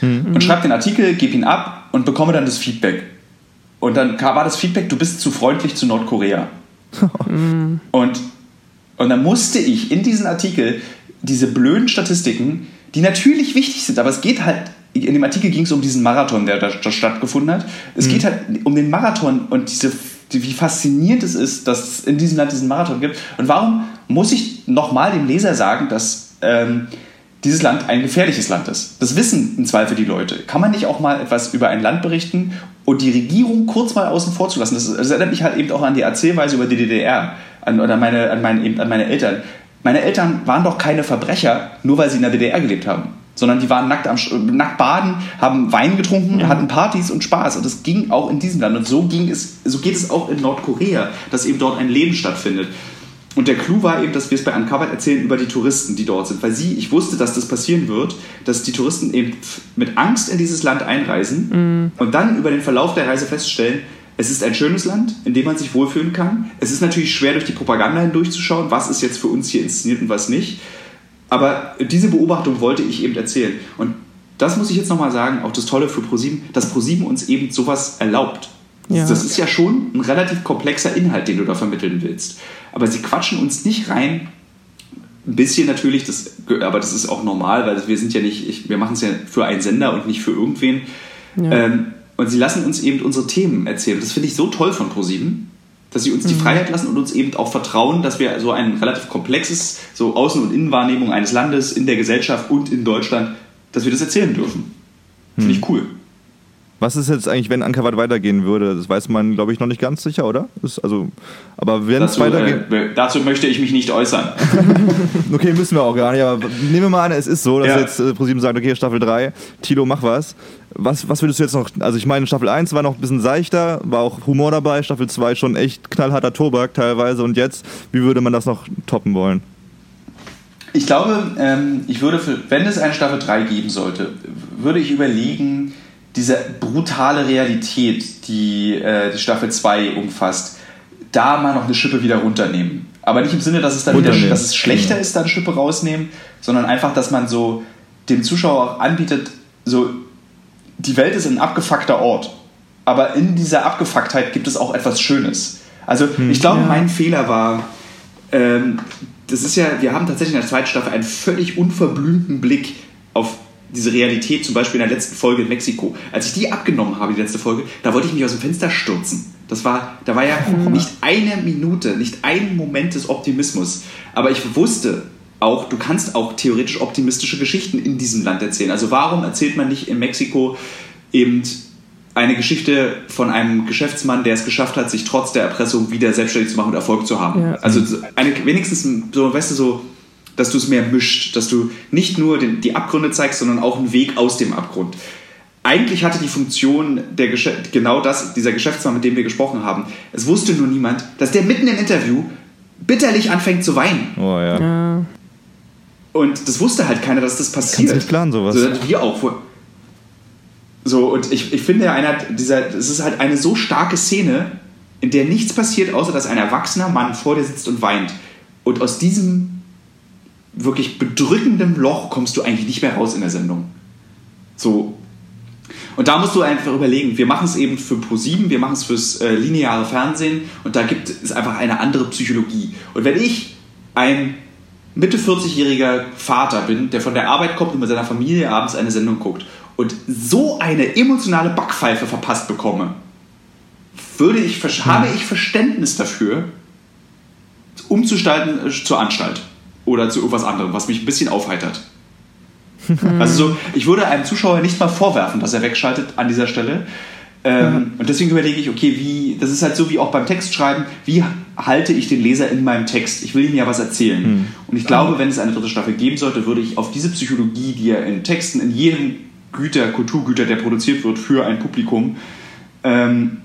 mhm. und schreibe den Artikel, gebe ihn ab und bekomme dann das Feedback. Und dann war das Feedback, du bist zu freundlich zu Nordkorea. Und, und dann musste ich in diesen Artikel diese blöden Statistiken, die natürlich wichtig sind, aber es geht halt in dem Artikel ging es um diesen Marathon, der da, stattgefunden hat. Es mhm. geht halt um den Marathon und diese, wie faszinierend es ist, dass es in diesem Land diesen Marathon gibt. Und warum muss ich nochmal dem Leser sagen, dass ähm, dieses Land ein gefährliches Land ist? Das wissen im Zweifel die Leute. Kann man nicht auch mal etwas über ein Land berichten und die Regierung kurz mal außen vor zu lassen? Das, das erinnert mich halt eben auch an die Erzählweise über die DDR an, oder meine, an, meine, an meine Eltern. Meine Eltern waren doch keine Verbrecher, nur weil sie in der DDR gelebt haben sondern die waren nackt, am, nackt baden, haben Wein getrunken, ja. hatten Partys und Spaß. Und das ging auch in diesem Land. Und so, ging es, so geht es auch in Nordkorea, dass eben dort ein Leben stattfindet. Und der Clou war eben, dass wir es bei Uncovered erzählen über die Touristen, die dort sind. Weil sie, ich wusste, dass das passieren wird, dass die Touristen eben mit Angst in dieses Land einreisen mhm. und dann über den Verlauf der Reise feststellen, es ist ein schönes Land, in dem man sich wohlfühlen kann. Es ist natürlich schwer, durch die Propaganda hindurchzuschauen, was ist jetzt für uns hier inszeniert und was nicht. Aber diese Beobachtung wollte ich eben erzählen. Und das muss ich jetzt nochmal sagen, auch das Tolle für ProSieben, dass ProSieben uns eben sowas erlaubt. Ja. Das ist ja schon ein relativ komplexer Inhalt, den du da vermitteln willst. Aber sie quatschen uns nicht rein. Ein bisschen natürlich, das, aber das ist auch normal, weil wir sind ja nicht, ich, wir machen es ja für einen Sender und nicht für irgendwen. Ja. Ähm, und sie lassen uns eben unsere Themen erzählen. Das finde ich so toll von ProSieben dass sie uns die mhm. Freiheit lassen und uns eben auch vertrauen, dass wir so ein relativ komplexes, so Außen- und Innenwahrnehmung eines Landes in der Gesellschaft und in Deutschland, dass wir das erzählen dürfen. Finde ich hm. cool. Was ist jetzt eigentlich, wenn Ankerwart weitergehen würde? Das weiß man, glaube ich, noch nicht ganz sicher, oder? Ist also, aber wenn es weitergeht. Äh, dazu möchte ich mich nicht äußern. okay, müssen wir auch gar nicht, aber nehmen wir mal an, es ist so, dass ja. jetzt äh, ProSieben sagt, okay, Staffel 3, Tilo, mach was. Was, was würdest du jetzt noch, also ich meine, Staffel 1 war noch ein bisschen seichter, war auch Humor dabei, Staffel 2 schon echt knallharter Tobak teilweise und jetzt, wie würde man das noch toppen wollen? Ich glaube, ähm, ich würde, für, wenn es eine Staffel 3 geben sollte, würde ich überlegen, diese brutale Realität, die äh, die Staffel 2 umfasst, da mal noch eine Schippe wieder runternehmen. Aber nicht im Sinne, dass es dann wieder, dass es schlechter ist, da eine Schippe rausnehmen, sondern einfach, dass man so dem Zuschauer auch anbietet, so die Welt ist ein abgefuckter Ort, aber in dieser Abgefucktheit gibt es auch etwas Schönes. Also hm, ich glaube, ja. mein Fehler war, ähm, das ist ja, wir haben tatsächlich in der zweiten Staffel einen völlig unverblümten Blick auf diese Realität, zum Beispiel in der letzten Folge in Mexiko. Als ich die abgenommen habe, die letzte Folge, da wollte ich mich aus dem Fenster stürzen. Das war, da war ja nicht eine Minute, nicht ein Moment des Optimismus. Aber ich wusste, auch, du kannst auch theoretisch optimistische Geschichten in diesem Land erzählen. Also warum erzählt man nicht in Mexiko eben eine Geschichte von einem Geschäftsmann, der es geschafft hat, sich trotz der Erpressung wieder selbstständig zu machen und Erfolg zu haben? Ja. Also eine, wenigstens so, weißt du, so, dass du es mehr mischt, dass du nicht nur den, die Abgründe zeigst, sondern auch einen Weg aus dem Abgrund. Eigentlich hatte die Funktion der genau das, dieser Geschäftsmann, mit dem wir gesprochen haben. Es wusste nur niemand, dass der mitten im Interview bitterlich anfängt zu weinen. Oh ja. ja. Und das wusste halt keiner, dass das passiert. Kannst nicht planen, sowas. So, wir auch. So, und ich, ich finde, einer dieser, es ist halt eine so starke Szene, in der nichts passiert, außer dass ein erwachsener Mann vor dir sitzt und weint. Und aus diesem wirklich bedrückenden Loch kommst du eigentlich nicht mehr raus in der Sendung. So. Und da musst du einfach überlegen, wir machen es eben für Pro7, wir machen es fürs äh, lineare Fernsehen und da gibt es einfach eine andere Psychologie. Und wenn ich ein Mitte 40-jähriger Vater bin, der von der Arbeit kommt und mit seiner Familie abends eine Sendung guckt und so eine emotionale Backpfeife verpasst bekomme, würde ich, hm. habe ich Verständnis dafür, umzustalten äh, zur Anstalt oder zu irgendwas anderem, was mich ein bisschen aufheitert. Hm. also so, ich würde einem Zuschauer nicht mal vorwerfen, dass er wegschaltet an dieser Stelle, ähm, mhm. Und deswegen überlege ich, okay, wie, das ist halt so wie auch beim Textschreiben, wie halte ich den Leser in meinem Text? Ich will ihm ja was erzählen. Mhm. Und ich glaube, wenn es eine dritte Staffel geben sollte, würde ich auf diese Psychologie, die ja in Texten, in jedem Güter, Kulturgüter, der produziert wird für ein Publikum, ähm,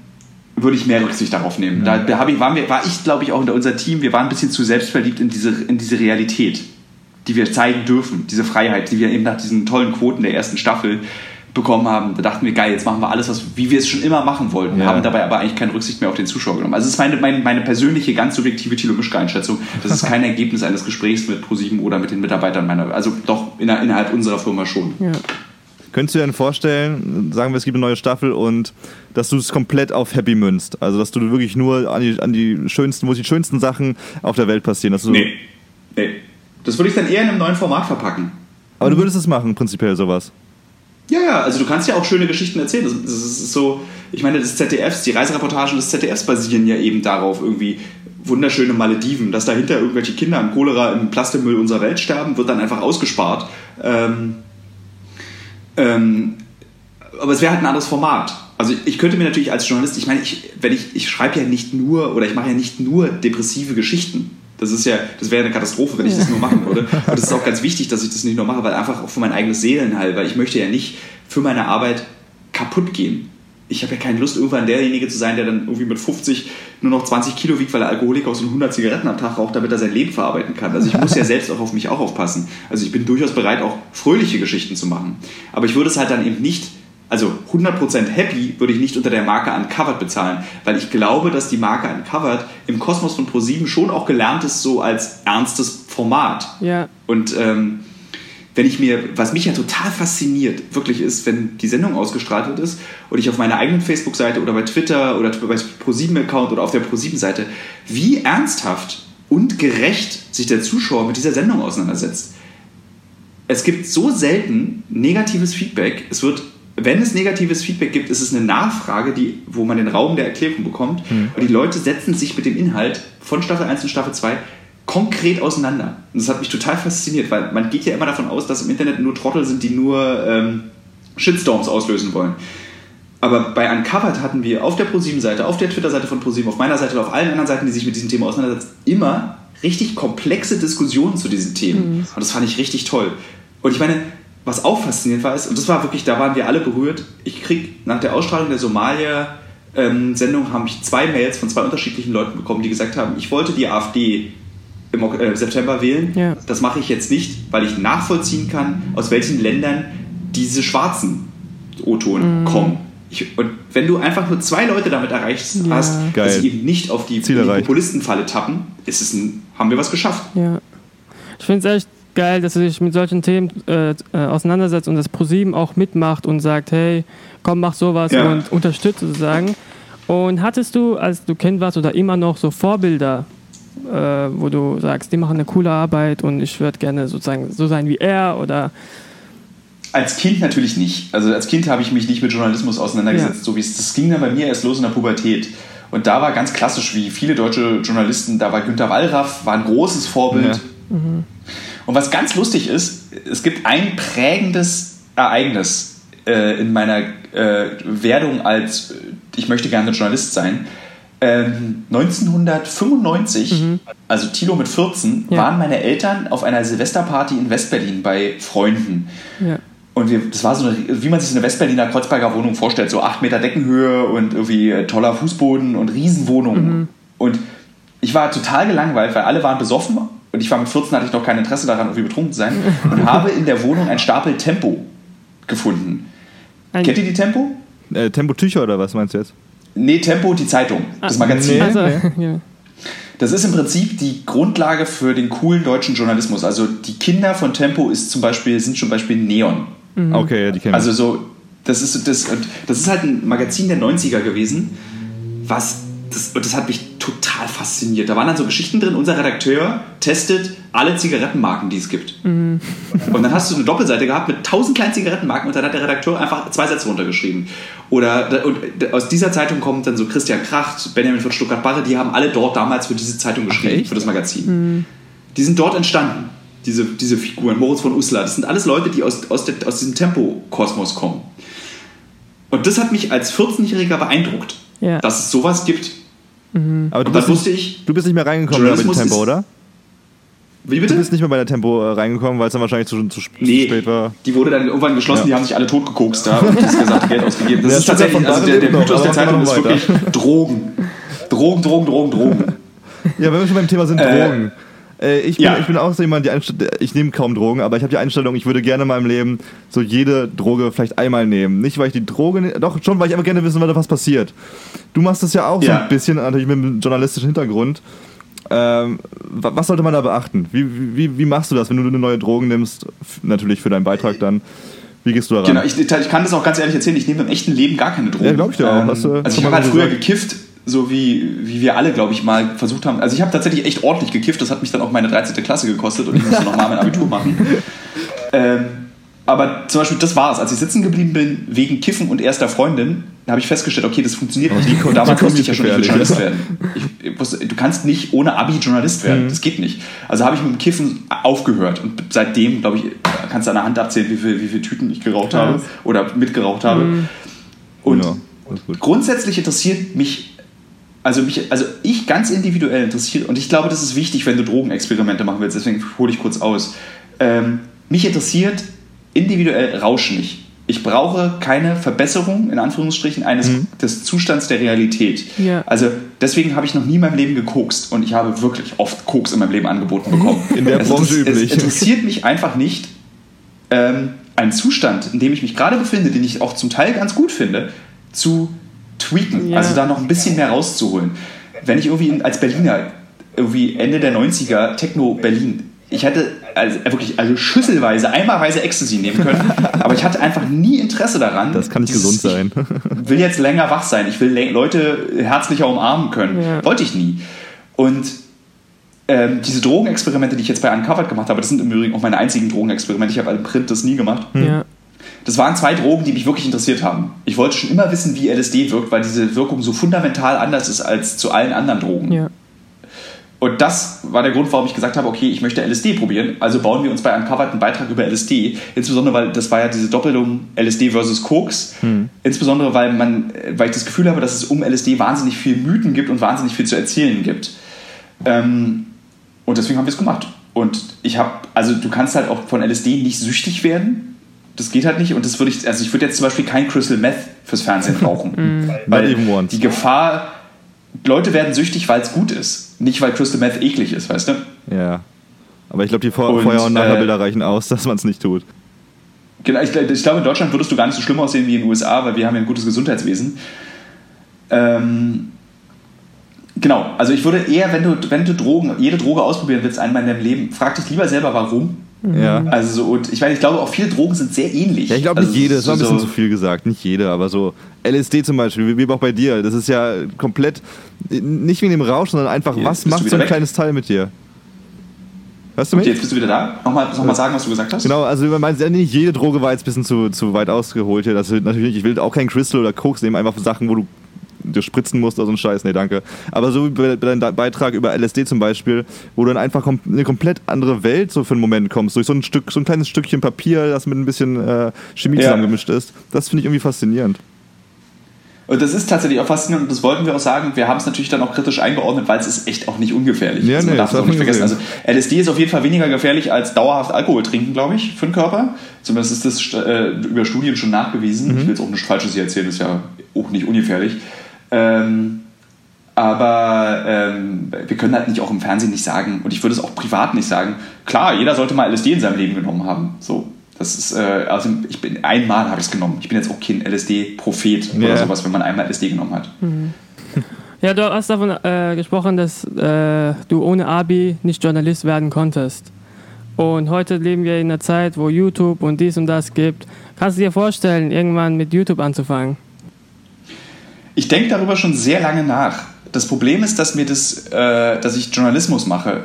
würde ich mehr Rücksicht darauf nehmen. Ja. Da, da ich, war, war ich, glaube ich, auch unter unser Team, wir waren ein bisschen zu selbstverliebt in diese, in diese Realität, die wir zeigen dürfen, diese Freiheit, die wir eben nach diesen tollen Quoten der ersten Staffel bekommen haben. Da dachten wir, geil, jetzt machen wir alles, was, wie wir es schon immer machen wollten, ja. haben dabei aber eigentlich keine Rücksicht mehr auf den Zuschauer genommen. Also es ist meine, meine, meine persönliche, ganz subjektive Thilo Mischke-Einschätzung. Das ist kein Ergebnis eines Gesprächs mit ProSieben oder mit den Mitarbeitern meiner, also doch innerhalb unserer Firma schon. Ja. Könntest du dir denn vorstellen, sagen wir, es gibt eine neue Staffel und dass du es komplett auf Happy münzt? Also, dass du wirklich nur an die, an die schönsten, wo die schönsten Sachen auf der Welt passieren? Dass nee. Nee. Das würde ich dann eher in einem neuen Format verpacken. Aber du würdest es machen, prinzipiell sowas. Ja, ja, also du kannst ja auch schöne Geschichten erzählen. Das, das ist so, ich meine, das ZDFs, die Reisereportagen des ZDFs basieren ja eben darauf, irgendwie wunderschöne Malediven, dass dahinter irgendwelche Kinder an Cholera im Plastikmüll unserer Welt sterben, wird dann einfach ausgespart. Ähm, ähm, aber es wäre halt ein anderes Format. Also ich könnte mir natürlich als Journalist, ich meine, ich, wenn ich, ich schreibe ja nicht nur oder ich mache ja nicht nur depressive Geschichten. Das ist ja, das wäre eine Katastrophe, wenn ich das nur machen würde. Und das ist auch ganz wichtig, dass ich das nicht nur mache, weil einfach auch für mein eigenes Seelenheil, weil ich möchte ja nicht für meine Arbeit kaputt gehen. Ich habe ja keine Lust, irgendwann derjenige zu sein, der dann irgendwie mit 50 nur noch 20 Kilo wiegt, weil er Alkoholiker aus und 100 Zigaretten am Tag raucht, damit er sein Leben verarbeiten kann. Also ich muss ja selbst auch auf mich auch aufpassen. Also ich bin durchaus bereit, auch fröhliche Geschichten zu machen. Aber ich würde es halt dann eben nicht also 100% happy würde ich nicht unter der Marke Uncovered bezahlen, weil ich glaube, dass die Marke Uncovered im Kosmos von ProSieben schon auch gelernt ist, so als ernstes Format. Ja. Und ähm, wenn ich mir, was mich ja total fasziniert, wirklich ist, wenn die Sendung ausgestrahlt wird ist und ich auf meiner eigenen Facebook-Seite oder bei Twitter oder bei ProSieben-Account oder auf der ProSieben-Seite, wie ernsthaft und gerecht sich der Zuschauer mit dieser Sendung auseinandersetzt. Es gibt so selten negatives Feedback. Es wird wenn es negatives Feedback gibt, ist es eine Nachfrage, die, wo man den Raum der Erklärung bekommt. Mhm. Und die Leute setzen sich mit dem Inhalt von Staffel 1 und Staffel 2 konkret auseinander. Und das hat mich total fasziniert, weil man geht ja immer davon aus, dass im Internet nur Trottel sind, die nur ähm, Shitstorms auslösen wollen. Aber bei Uncovered hatten wir auf der ProSieben-Seite, auf der Twitter-Seite von ProSieben, auf meiner Seite und auf allen anderen Seiten, die sich mit diesem Thema auseinandersetzen, immer richtig komplexe Diskussionen zu diesen Themen. Mhm. Und das fand ich richtig toll. Und ich meine, was auch faszinierend war, ist, und das war wirklich, da waren wir alle berührt, ich krieg nach der Ausstrahlung der Somalia-Sendung ähm, habe ich zwei Mails von zwei unterschiedlichen Leuten bekommen, die gesagt haben, ich wollte die AfD im äh, September wählen. Ja. Das mache ich jetzt nicht, weil ich nachvollziehen kann, aus welchen Ländern diese schwarzen O-Ton mhm. kommen. Ich, und wenn du einfach nur zwei Leute damit erreichst ja. hast, Geil. dass sie eben nicht auf die, die Populistenfalle tappen, ist es ein, haben wir was geschafft. Ja. Ich finde es echt geil, dass er sich mit solchen Themen äh, äh, auseinandersetzt und das ProSieben auch mitmacht und sagt, hey, komm, mach sowas ja. und unterstütze sozusagen. Und hattest du, als du Kind warst oder immer noch so Vorbilder, äh, wo du sagst, die machen eine coole Arbeit und ich würde gerne sozusagen so sein wie er oder als Kind natürlich nicht. Also als Kind habe ich mich nicht mit Journalismus auseinandergesetzt, ja. so wie es das ging dann bei mir erst los in der Pubertät. Und da war ganz klassisch, wie viele deutsche Journalisten, da war Günter Wallraff, war ein großes Vorbild. Ja. Mhm. Und was ganz lustig ist, es gibt ein prägendes Ereignis äh, in meiner äh, Werdung als, ich möchte gerne Journalist sein. Ähm, 1995, mhm. also Tilo mit 14, ja. waren meine Eltern auf einer Silvesterparty in Westberlin bei Freunden. Ja. Und wir, das war so eine, wie man sich eine Westberliner Kreuzberger Wohnung vorstellt, so 8 Meter Deckenhöhe und irgendwie toller Fußboden und Riesenwohnung. Mhm. Und ich war total gelangweilt, weil alle waren besoffen und ich war mit 14, hatte ich noch kein Interesse daran, irgendwie betrunken zu sein, und habe in der Wohnung ein Stapel Tempo gefunden. Ein Kennt ihr die Tempo? Äh, Tempo-Tücher oder was meinst du jetzt? Nee, Tempo, die Zeitung, das ah, Magazin. Nee, also, ja. Das ist im Prinzip die Grundlage für den coolen deutschen Journalismus. Also die Kinder von Tempo ist zum Beispiel, sind zum Beispiel Neon. Mhm. Okay, die kennen Also so, das ist, das, das ist halt ein Magazin der 90er gewesen, was das, das hat mich total fasziniert. Da waren dann so Geschichten drin. Unser Redakteur testet alle Zigarettenmarken, die es gibt. Mhm. Und dann hast du eine Doppelseite gehabt mit tausend kleinen Zigarettenmarken und dann hat der Redakteur einfach zwei Sätze runtergeschrieben. Oder und aus dieser Zeitung kommt dann so Christian Kracht, Benjamin von Stuttgart-Barre, die haben alle dort damals für diese Zeitung geschrieben, Ach, für das Magazin. Mhm. Die sind dort entstanden, diese, diese Figuren. Moritz von Uslar, das sind alles Leute, die aus, aus, der, aus diesem Tempo-Kosmos kommen. Und das hat mich als 14-Jähriger beeindruckt, ja. dass es sowas gibt. Mhm. Aber du bist, nicht, ich, du bist nicht mehr reingekommen mit Tempo, oder? Wie bitte? Du bist nicht mehr bei der Tempo äh, reingekommen, weil es dann wahrscheinlich zu, zu, nee, spät war. Die wurde dann irgendwann geschlossen, ja. die haben sich alle totgekokst da und das gesamte Geld ausgegeben. Das, das ist tatsächlich, also der, der Mythos der Zeitung ist wirklich Drogen. Drogen, Drogen, Drogen, Drogen. Ja, wenn wir schon beim Thema sind, äh, Drogen. Äh, ich, bin, ja. ich bin auch so jemand, die ich nehme kaum Drogen, aber ich habe die Einstellung, ich würde gerne in meinem Leben so jede Droge vielleicht einmal nehmen. Nicht, weil ich die Droge, ne-, doch schon, weil ich einfach gerne wissen würde, was passiert. Du machst das ja auch ja. so ein bisschen, natürlich mit einem journalistischen Hintergrund. Ähm, was sollte man da beachten? Wie, wie, wie machst du das, wenn du eine neue Droge nimmst? Natürlich für deinen Beitrag dann. Wie gehst du da ran? Genau, ich, ich, kann das auch ganz ehrlich erzählen, ich nehme im echten Leben gar keine Drogen. Ja, glaube ich dir auch. Ähm, also ich habe halt früher gekifft, so wie, wie wir alle, glaube ich, mal versucht haben. Also ich habe tatsächlich echt ordentlich gekifft, das hat mich dann auch meine 13. Klasse gekostet und ich musste nochmal mein Abitur machen. Ähm, aber zum Beispiel, das war es. Als ich sitzen geblieben bin, wegen Kiffen und erster Freundin, habe ich festgestellt, okay, das funktioniert nicht. Und damals wusste ich ja schon, ich will Journalist werden. Ich wusste, du kannst nicht ohne Abi Journalist werden. Mhm. Das geht nicht. Also habe ich mit dem Kiffen aufgehört. Und seitdem, glaube ich, kannst du an der Hand abzählen, wie viele wie viel Tüten ich geraucht ja. habe oder mitgeraucht habe. Mhm. Und ja, grundsätzlich interessiert mich also, mich, also ich ganz individuell interessiert, und ich glaube, das ist wichtig, wenn du Drogenexperimente machen willst, deswegen hole ich kurz aus. Ähm, mich interessiert individuell Rausch nicht. Ich brauche keine Verbesserung, in Anführungsstrichen, eines, mhm. des Zustands der Realität. Ja. Also deswegen habe ich noch nie in meinem Leben gekokst und ich habe wirklich oft Koks in meinem Leben angeboten bekommen. In der also Branche das, üblich. Es interessiert mich einfach nicht, ähm, einen Zustand, in dem ich mich gerade befinde, den ich auch zum Teil ganz gut finde, zu tweaken, ja. also da noch ein bisschen mehr rauszuholen. Wenn ich irgendwie als Berliner, irgendwie Ende der 90er, Techno Berlin, ich hätte also wirklich also schüsselweise, einmalweise Ecstasy nehmen können, aber ich hatte einfach nie Interesse daran. Das kann nicht gesund sein. Ich will jetzt länger wach sein, ich will Leute herzlicher umarmen können. Ja. Wollte ich nie. Und ähm, diese Drogenexperimente, die ich jetzt bei Uncovered gemacht habe, das sind im Übrigen auch meine einzigen Drogenexperimente. Ich habe im Print das nie gemacht. Ja. Das waren zwei Drogen, die mich wirklich interessiert haben. Ich wollte schon immer wissen, wie LSD wirkt, weil diese Wirkung so fundamental anders ist als zu allen anderen Drogen. Ja. Und das war der Grund, warum ich gesagt habe, okay, ich möchte LSD probieren. Also bauen wir uns bei Uncovered einen Beitrag über LSD. Insbesondere, weil das war ja diese Doppelung LSD versus Koks. Hm. Insbesondere, weil, man, weil ich das Gefühl habe, dass es um LSD wahnsinnig viel Mythen gibt und wahnsinnig viel zu erzählen gibt. Ähm, und deswegen haben wir es gemacht. Und ich habe, also du kannst halt auch von LSD nicht süchtig werden das geht halt nicht und das würde ich, also ich würde jetzt zum Beispiel kein Crystal Meth fürs Fernsehen rauchen. Mhm. weil die Gefahr, Leute werden süchtig, weil es gut ist, nicht weil Crystal Meth eklig ist, weißt du? Ja. Aber ich glaube, die Vor und, Vorher- und Nachherbilder äh, reichen aus, dass man es nicht tut. Genau, ich, ich, glaube, in Deutschland würdest du gar nicht so schlimm aussehen wie in den USA, weil wir haben ja ein gutes Gesundheitswesen. Ähm, genau, also ich würde eher, wenn du, wenn du Drogen, jede Droge ausprobieren willst, einmal in deinem Leben, frag dich lieber selber, warum ja. Also so, und ich meine, ich glaube auch viele Drogen sind sehr ähnlich. Ja, ich glaube nicht also jede, das war ein bisschen so zu viel gesagt, nicht jede, aber so LSD zum Beispiel, wie auch bei dir, das ist ja komplett, nicht wegen dem Rausch, sondern einfach, Hier, was macht so ein weg? kleines Teil mit dir? Hörst du mich? Und jetzt bist du wieder da. Nochmal, nochmal sagen, was du gesagt hast. Genau, also man meint, nicht jede Droge war jetzt ein bisschen zu, zu weit ausgeholt hier. Das natürlich, ich will auch kein Crystal oder Koks nehmen, einfach Sachen, wo du dir spritzen musst oder so ein Scheiß. Nee, danke. Aber so wie bei deinem Beitrag über LSD zum Beispiel, wo du dann einfach in eine komplett andere Welt so für einen Moment kommst, durch so ein Stück, so ein kleines Stückchen Papier, das mit ein bisschen äh, Chemie ja. zusammengemischt ist. Das finde ich irgendwie faszinierend. Und das ist tatsächlich auch faszinierend und das wollten wir auch sagen. Wir haben es natürlich dann auch kritisch eingeordnet, weil es ist echt auch nicht ungefährlich. Ja, also man nee, darf es auch nicht vergessen. Also LSD ist auf jeden Fall weniger gefährlich als dauerhaft Alkohol trinken, glaube ich, für den Körper. Zumindest ist das äh, über Studien schon nachgewiesen. Mhm. Ich will jetzt auch nichts Falsches hier erzählen, ist ja auch nicht ungefährlich. Ähm, aber ähm, wir können halt nicht auch im Fernsehen nicht sagen, und ich würde es auch privat nicht sagen, klar, jeder sollte mal LSD in seinem Leben genommen haben. So. Das ist, äh, also ich bin einmal habe ich es genommen. Ich bin jetzt auch kein LSD-Prophet yeah. oder sowas, wenn man einmal LSD genommen hat. Mhm. Ja, du hast davon äh, gesprochen, dass äh, du ohne Abi nicht Journalist werden konntest. Und heute leben wir in einer Zeit, wo YouTube und dies und das gibt. Kannst du dir vorstellen, irgendwann mit YouTube anzufangen? Ich denke darüber schon sehr lange nach. Das Problem ist, dass mir das, äh, dass ich Journalismus mache.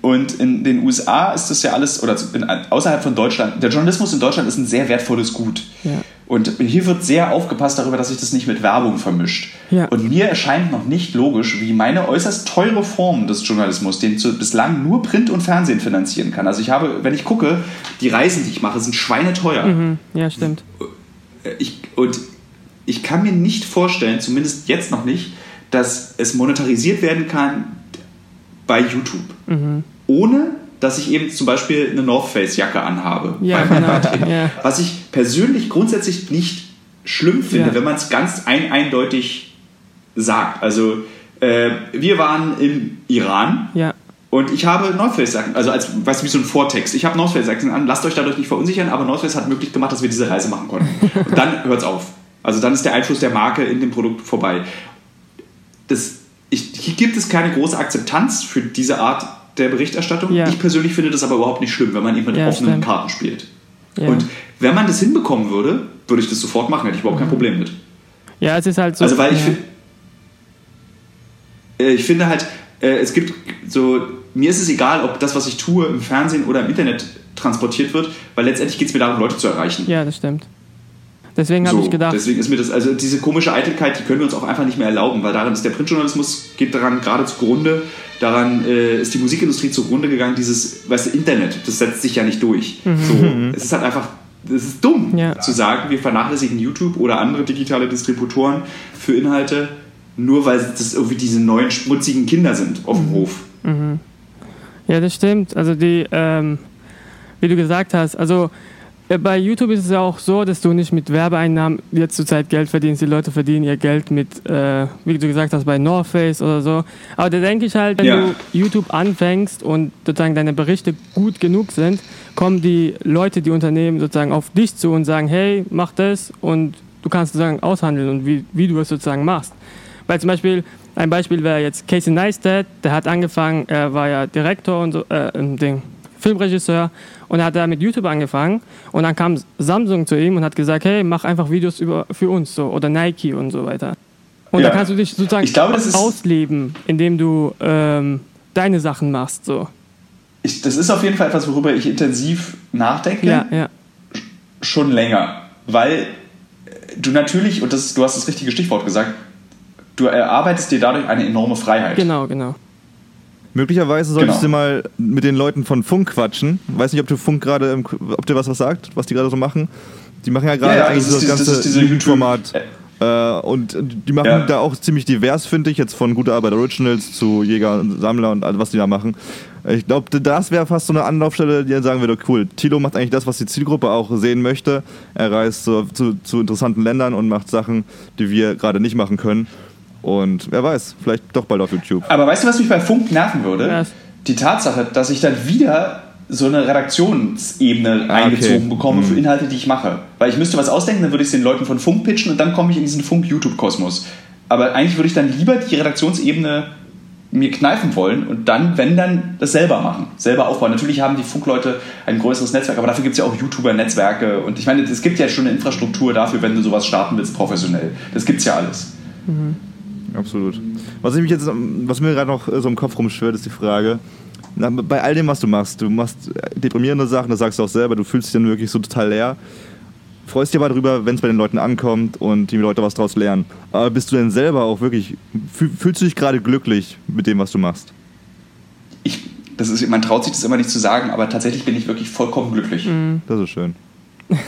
Und in den USA ist das ja alles, oder in, außerhalb von Deutschland, der Journalismus in Deutschland ist ein sehr wertvolles Gut. Ja. Und hier wird sehr aufgepasst darüber, dass sich das nicht mit Werbung vermischt. Ja. Und mir erscheint noch nicht logisch, wie meine äußerst teure Form des Journalismus, den zu, bislang nur Print und Fernsehen finanzieren kann. Also ich habe, wenn ich gucke, die Reisen, die ich mache, sind schweineteuer. Mhm. Ja, stimmt. Ich, und ich kann mir nicht vorstellen, zumindest jetzt noch nicht, dass es monetarisiert werden kann bei YouTube. Mhm. Ohne dass ich eben zum Beispiel eine North Face Jacke anhabe. Ja, genau. ja. Was ich persönlich grundsätzlich nicht schlimm finde, ja. wenn man es ganz ein eindeutig sagt. Also äh, wir waren im Iran. Und ich habe North Face Jacken, also als, weißt du, wie so ein Vortext. Ich habe North Face Jacken an, lasst euch dadurch nicht verunsichern, aber North Face hat möglich gemacht, dass wir diese Reise machen konnten. Und dann hört es auf. Also dann ist der Einfluss der Marke in dem Produkt vorbei. Das, ich, hier gibt es keine große Akzeptanz für diese Art der Berichterstattung. Ja. Ich persönlich finde das aber überhaupt nicht schlimm, wenn man eben mit ja, offenen stimmt. Karten spielt. Ja. Und wenn man das hinbekommen würde, würde ich das sofort machen, hätte ich überhaupt kein mhm. Problem mit. Ja, es ist halt so. Also weil ich, äh, ich finde halt, äh, es gibt so, mir ist es egal, ob das, was ich tue, im Fernsehen oder im Internet transportiert wird, weil letztendlich geht es mir darum, Leute zu erreichen. Ja, das stimmt. Deswegen habe so, ich gedacht. Deswegen ist mir das, also diese komische Eitelkeit, die können wir uns auch einfach nicht mehr erlauben, weil daran ist der Printjournalismus, geht daran gerade zugrunde, daran äh, ist die Musikindustrie zugrunde gegangen, dieses, weißt du, Internet, das setzt sich ja nicht durch. Mhm. So, es ist halt einfach, es ist dumm ja. zu sagen, wir vernachlässigen YouTube oder andere digitale Distributoren für Inhalte, nur weil das irgendwie diese neuen schmutzigen Kinder sind auf dem mhm. Hof. Mhm. Ja, das stimmt. Also die, ähm, wie du gesagt hast, also bei YouTube ist es ja auch so, dass du nicht mit Werbeeinnahmen jetzt zurzeit Geld verdienst. Die Leute verdienen ihr Geld mit, äh, wie du gesagt hast, bei North Face oder so. Aber da denke ich halt, wenn ja. du YouTube anfängst und sozusagen deine Berichte gut genug sind, kommen die Leute, die Unternehmen sozusagen auf dich zu und sagen, hey, mach das und du kannst sozusagen aushandeln und wie, wie du es sozusagen machst. Weil zum Beispiel, ein Beispiel wäre jetzt Casey Neistat, der hat angefangen, er war ja Direktor und so, äh, Ding, Filmregisseur und er hat da mit YouTube angefangen und dann kam Samsung zu ihm und hat gesagt, hey, mach einfach Videos über, für uns so oder Nike und so weiter. Und ja. da kannst du dich sozusagen glaube, ausleben, indem du ähm, deine Sachen machst. So. Ich, das ist auf jeden Fall etwas, worüber ich intensiv nachdenke. Ja, ja. Schon länger. Weil du natürlich, und das, du hast das richtige Stichwort gesagt, du erarbeitest dir dadurch eine enorme Freiheit. Genau, genau. Möglicherweise solltest genau. du mal mit den Leuten von Funk quatschen. Weiß nicht, ob du Funk gerade, ob dir was, was sagt, was die gerade so machen. Die machen ja gerade ja, ja, eigentlich das, das ganze YouTube-Format. Äh, und die machen ja. da auch ziemlich divers, finde ich, jetzt von Gute Arbeit Originals zu Jäger und Sammler und all, was die da machen. Ich glaube, das wäre fast so eine Anlaufstelle, die dann sagen würde, cool, Tilo macht eigentlich das, was die Zielgruppe auch sehen möchte. Er reist zu, zu, zu interessanten Ländern und macht Sachen, die wir gerade nicht machen können. Und wer weiß, vielleicht doch bald auf YouTube. Aber weißt du, was mich bei Funk nerven würde? Ja. Die Tatsache, dass ich dann wieder so eine Redaktionsebene ah, eingezogen okay. bekomme mhm. für Inhalte, die ich mache. Weil ich müsste was ausdenken, dann würde ich es den Leuten von Funk pitchen und dann komme ich in diesen Funk-YouTube-Kosmos. Aber eigentlich würde ich dann lieber die Redaktionsebene mir kneifen wollen und dann, wenn dann, das selber machen, selber aufbauen. Natürlich haben die Funkleute ein größeres Netzwerk, aber dafür gibt es ja auch YouTuber-Netzwerke und ich meine, es gibt ja schon eine Infrastruktur dafür, wenn du sowas starten willst, professionell. Das gibt es ja alles. Mhm absolut. Was, ich mich jetzt, was mir gerade noch so im Kopf rumschwört, ist die Frage, na, bei all dem, was du machst, du machst deprimierende Sachen, das sagst du auch selber, du fühlst dich dann wirklich so total leer. Freust dich aber darüber, wenn es bei den Leuten ankommt und die Leute was daraus lernen. Aber bist du denn selber auch wirklich, fühlst du dich gerade glücklich mit dem, was du machst? Ich, das ist, man traut sich das immer nicht zu sagen, aber tatsächlich bin ich wirklich vollkommen glücklich. Mhm. Das ist schön.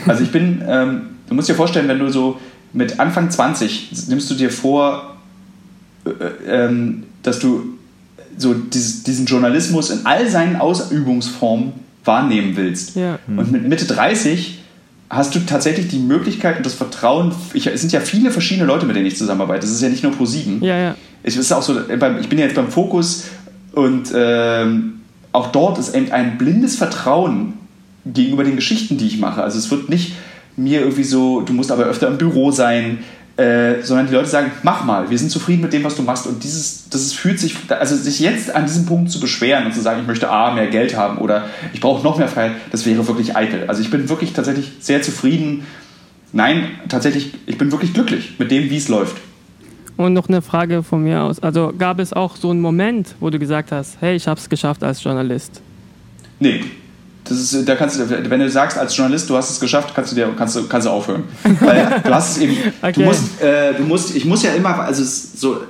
Also ich bin, ähm, du musst dir vorstellen, wenn du so mit Anfang 20 nimmst du dir vor, ähm, dass du so dieses, diesen Journalismus in all seinen Ausübungsformen wahrnehmen willst. Ja. Und mit Mitte 30 hast du tatsächlich die Möglichkeit und das Vertrauen. Ich, es sind ja viele verschiedene Leute, mit denen ich zusammenarbeite. Das ist ja nicht nur Pro7. Ja, ja. Ich, ist auch so, ich bin ja jetzt beim Fokus und ähm, auch dort ist eben ein blindes Vertrauen gegenüber den Geschichten, die ich mache. Also es wird nicht mir irgendwie so, du musst aber öfter im Büro sein, äh, sondern die Leute sagen, mach mal, wir sind zufrieden mit dem, was du machst. Und dieses, das ist, fühlt sich, also sich jetzt an diesem Punkt zu beschweren und zu sagen, ich möchte A, mehr Geld haben oder ich brauche noch mehr Freiheit, das wäre wirklich eitel. Also ich bin wirklich tatsächlich sehr zufrieden. Nein, tatsächlich, ich bin wirklich glücklich mit dem, wie es läuft. Und noch eine Frage von mir aus. Also gab es auch so einen Moment, wo du gesagt hast, hey, ich habe es geschafft als Journalist? Nee, das ist, da kannst du, wenn du sagst als Journalist, du hast es geschafft, kannst du dir, kannst du, kannst du aufhören. Weil du hast es eben, okay. du musst, äh, du musst, ich muss ja immer, also so,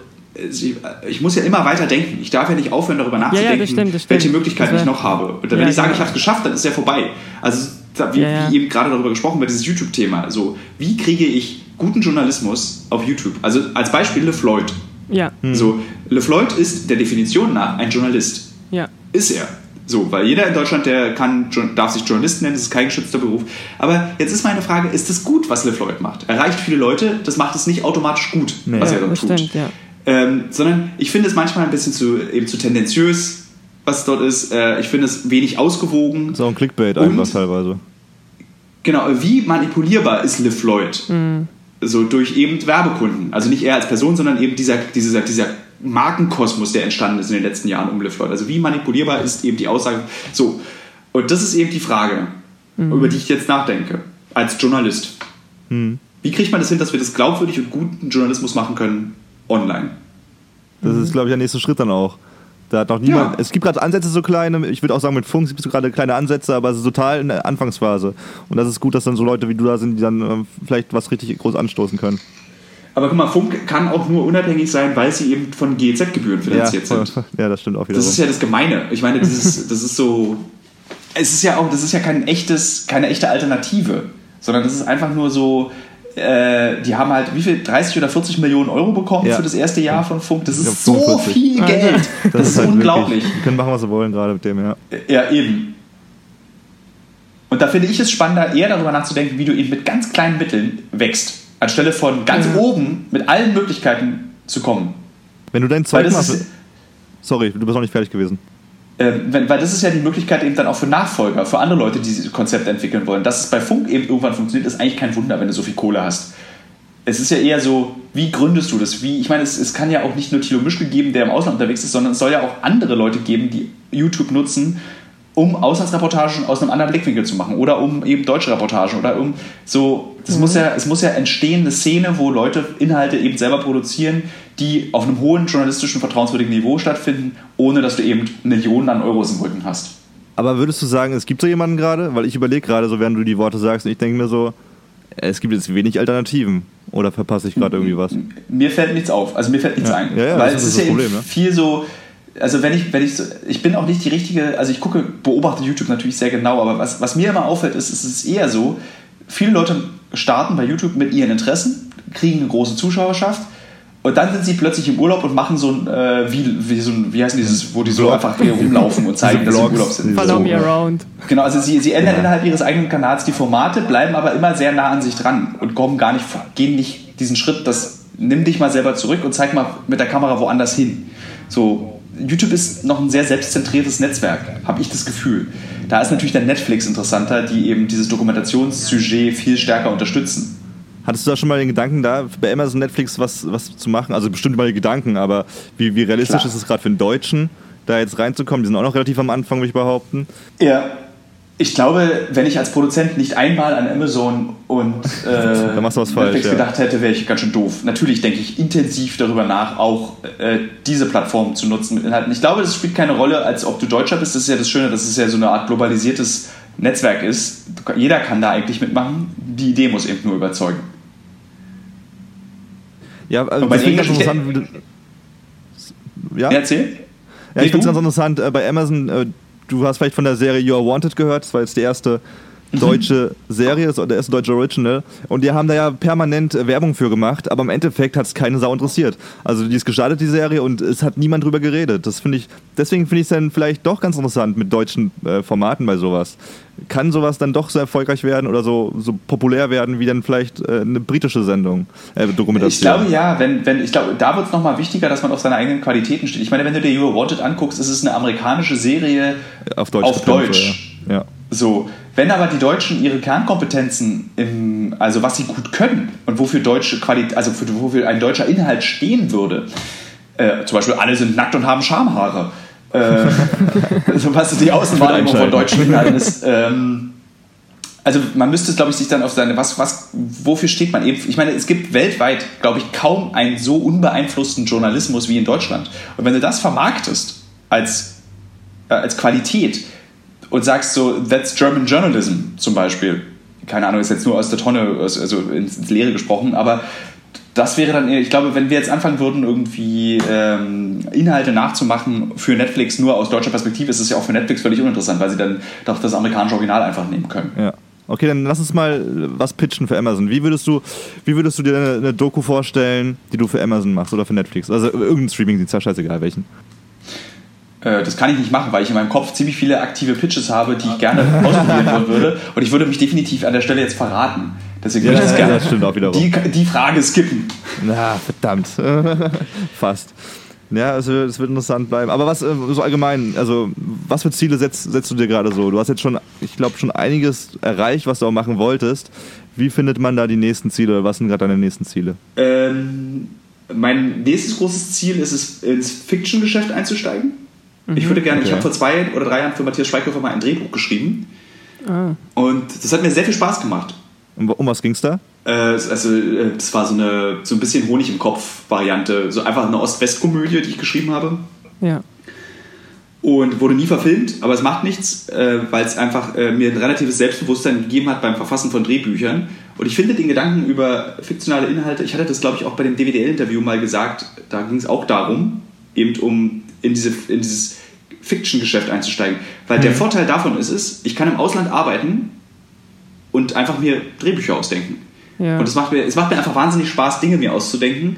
ich muss ja immer weiter denken. Ich darf ja nicht aufhören, darüber nachzudenken, ja, ja, das stimmt, das stimmt. welche Möglichkeiten ich noch habe. Und wenn ja, ich sage, ich habe es geschafft, dann ist es ja vorbei. Also wie, wie eben gerade darüber gesprochen wird, dieses YouTube-Thema. So, wie kriege ich guten Journalismus auf YouTube? Also als Beispiel LeFloid. Ja. So, LeFloid ist der Definition nach ein Journalist. Ja. Ist er So, weil jeder in Deutschland, der kann, darf sich Journalist nennen, das ist kein geschützter Beruf. Aber jetzt ist meine Frage, ist das gut, was LeFloid macht? Erreicht viele Leute, das macht es nicht automatisch gut, nee. was ja, er dort tut. Stimmt, ja. ähm, sondern ich finde es manchmal ein bisschen zu, eben zu tendenziös, was dort ist. Äh, ich finde es wenig ausgewogen. So ein Clickbait einfach teilweise. Genau, wie manipulierbar ist LeFloid? Mhm. So durch eben Werbekunden. Also nicht er als Person, sondern eben dieser, dieser, dieser Markenkosmos, der entstanden ist in den letzten Jahren um LeFloid. Also wie manipulierbar ist eben die Aussage. So, und das ist eben die Frage, mhm. über die ich jetzt nachdenke, als Journalist. Mhm. Wie kriegt man das hin, dass wir das glaubwürdig und guten Journalismus machen können online? Das ist, glaube ich, der nächste Schritt dann auch. Da hat noch niemand. Ja. Es gibt gerade Ansätze so kleine, ich würde auch sagen, mit Funk gibt es gerade kleine Ansätze, aber es ist total in der Anfangsphase. Und das ist gut, dass dann so Leute wie du da sind, die dann äh, vielleicht was richtig groß anstoßen können. Aber guck mal, Funk kann auch nur unabhängig sein, weil sie eben von GEZ-Gebühren finanziert ja, sind. Ja, das stimmt auch wieder. Das ist ja das Gemeine. Ich meine, das ist, das ist so. Es ist ja auch, das ist ja kein echtes, keine echte Alternative, sondern das ist einfach nur so, äh, die haben halt wie viel 30 oder 40 Millionen Euro bekommen ja. für das erste Jahr von Funk. Das ist so 45. viel Geld. Das, das ist, halt unglaublich. Wirklich, die können machen, was sie wollen gerade mit dem, ja. Ja, eben. Und da finde ich es spannender, eher darüber nachzudenken, wie du eben mit ganz kleinen Mitteln wächst anstelle von ganz ja. oben mit allen Möglichkeiten zu kommen. Wenn du dein Zeug machst. Sorry, du bist noch nicht fertig gewesen. Äh, wenn, weil das ist ja die Möglichkeit eben dann auch für Nachfolger, für andere Leute, die diese Konzepte entwickeln wollen. Dass es bei Funk eben irgendwann funktioniert, ist eigentlich kein Wunder, wenn du so viel Kohle hast. Es ist ja eher so, wie gründest du das? Wie, ich meine, es, es kann ja auch nicht nur Thilo Mischke geben, der im Ausland unterwegs ist, sondern es soll ja auch andere Leute geben, die YouTube nutzen, um Auslandsreportagen aus einem anderen Blickwinkel zu machen oder um eben deutsche Reportagen oder um so, das mhm. muss ja, es muss ja entstehen, eine Szene, wo Leute Inhalte eben selber produzieren, die auf einem hohen journalistischen, vertrauenswürdigen Niveau stattfinden, ohne dass du eben Millionen an Euros im Rücken hast. Aber würdest du sagen, es gibt so jemanden gerade? Weil ich überlege gerade so, während du die Worte sagst, und ich denke mir so, es gibt jetzt wenig Alternativen. Oder verpasse ich gerade irgendwie was? Mir fällt nichts auf. Also mir fällt nichts ja. ein. Ja, ja, weil es ist, ist ja Problem, ne? viel so, also wenn ich, wenn ich so, ich bin auch nicht die richtige, also ich gucke, beobachte YouTube natürlich sehr genau, aber was, was mir immer auffällt, ist, ist es eher so, viele Leute starten bei YouTube mit ihren Interessen, kriegen eine große Zuschauerschaft und dann sind sie plötzlich im Urlaub und machen so ein, äh, wie, wie, so ein, wie heißt dieses, wo die so einfach hier rumlaufen und zeigen, dass sie im Urlaub sind. Follow so. me around. Genau, also sie, sie ändern ja. innerhalb ihres eigenen Kanals die Formate, bleiben aber immer sehr nah an sich dran und kommen gar nicht, gehen nicht diesen Schritt, das nimm dich mal selber zurück und zeig mal mit der Kamera woanders hin. So, YouTube ist noch ein sehr selbstzentriertes Netzwerk, habe ich das Gefühl. Da ist natürlich dann Netflix interessanter, die eben dieses Dokumentationssujet viel stärker unterstützen. Hattest du da schon mal den Gedanken, da bei Amazon Netflix was, was zu machen? Also bestimmt mal die Gedanken, aber wie, wie realistisch Klar. ist es gerade für einen Deutschen, da jetzt reinzukommen? Die sind auch noch relativ am Anfang, würde ich behaupten. Ja, ich glaube, wenn ich als Produzent nicht einmal an Amazon und äh, Netflix falsch, ja. gedacht hätte, wäre ich ganz schön doof. Natürlich denke ich intensiv darüber nach, auch äh, diese Plattform zu nutzen mit Inhalten. Ich glaube, das spielt keine Rolle, als ob du Deutscher bist. Das ist ja das Schöne, dass es ja so eine Art globalisiertes Netzwerk ist. Jeder kann da eigentlich mitmachen. Die Idee muss eben nur überzeugen. Ja, also das finde ich interessant. Ja? Erzähl. Ja, ich finde es ganz interessant, äh, bei Amazon äh, du hast vielleicht von der Serie You Are Wanted gehört. Das war jetzt die erste. Deutsche Serie, der erste deutsche Original. Und die haben da ja permanent Werbung für gemacht, aber im Endeffekt hat es keine Sau interessiert. Also die ist gestartet, die Serie, und es hat niemand drüber geredet. Das finde ich, deswegen finde ich es dann vielleicht doch ganz interessant mit deutschen äh, Formaten bei sowas kann sowas dann doch so erfolgreich werden oder so, so populär werden wie dann vielleicht äh, eine britische Sendung, äh, Dokumentation? Ich glaube ja, wenn, wenn, ich glaube, da wird es nochmal wichtiger, dass man auf seine eigenen Qualitäten steht. Ich meine, wenn du dir You Wanted anguckst, ist es eine amerikanische Serie auf Deutsch. Auf Deutsch. Ja. So, wenn aber die Deutschen ihre Kernkompetenzen, im, also was sie gut können und wofür deutsche Qualität, also für, wofür ein deutscher Inhalt stehen würde, äh, zum Beispiel alle sind nackt und haben Schamhaare äh, so was die Außenwahrnehmung von deutschen Inhalten ist. Ähm, also man müsste, glaube ich, sich dann auf seine, was, was, wofür steht man eben? Ich meine, es gibt weltweit, glaube ich, kaum einen so unbeeinflussten Journalismus wie in Deutschland. Und wenn du das vermarktest als, äh, als Qualität und sagst so, that's German Journalism zum Beispiel, keine Ahnung, ist jetzt nur aus der Tonne, also ins Leere gesprochen, aber das wäre dann, ich glaube, wenn wir jetzt anfangen würden, irgendwie ähm, Inhalte nachzumachen für Netflix nur aus deutscher Perspektive, ist es ja auch für Netflix völlig uninteressant, weil sie dann doch das amerikanische Original einfach nehmen können. Ja. Okay, dann lass uns mal was pitchen für Amazon. Wie würdest du, wie würdest du dir eine, eine Doku vorstellen, die du für Amazon machst oder für Netflix? Also irgendein Streaming-Dienst, scheißegal welchen. Äh, das kann ich nicht machen, weil ich in meinem Kopf ziemlich viele aktive Pitches habe, die ich gerne ausprobieren würde. Und ich würde mich definitiv an der Stelle jetzt verraten. Deswegen Ja, würde ich das ja, gerne das stimmt auch wiederum. die, die Frage skippen. Na, verdammt. Fast. Ja, also es wird interessant bleiben. Aber was äh, so allgemein, also was für Ziele setzt, setzt du dir gerade so? Du hast jetzt schon, ich glaube, schon einiges erreicht, was du auch machen wolltest. Wie findet man da die nächsten Ziele? Was sind gerade deine nächsten Ziele? Ähm, mein nächstes großes Ziel ist es, ins Fiction-Geschäft einzusteigen. Ich würde gerne, ich Okay. habe vor zwei oder drei Jahren für Matthias Schweighöfer mal ein Drehbuch geschrieben. Ah. Und das hat mir sehr viel Spaß gemacht. Um, um was ging's da? Äh, also, äh, das war so eine so ein bisschen Honig im Kopf-Variante. So einfach eine Ost-West-Komödie, die ich geschrieben habe. Ja. Und wurde nie verfilmt, aber es macht nichts, äh, weil es einfach äh, mir ein relatives Selbstbewusstsein gegeben hat beim Verfassen von Drehbüchern. Und ich finde den Gedanken über fiktionale Inhalte, ich hatte das glaube ich auch bei dem DWDL-Interview mal gesagt, da ging es auch darum, eben um in, diese, in dieses Fiction-Geschäft einzusteigen. Weil der Vorteil davon ist es, ich kann im Ausland arbeiten und einfach mir Drehbücher ausdenken. Ja. Und es macht, mir, es macht mir einfach wahnsinnig Spaß, Dinge mir auszudenken.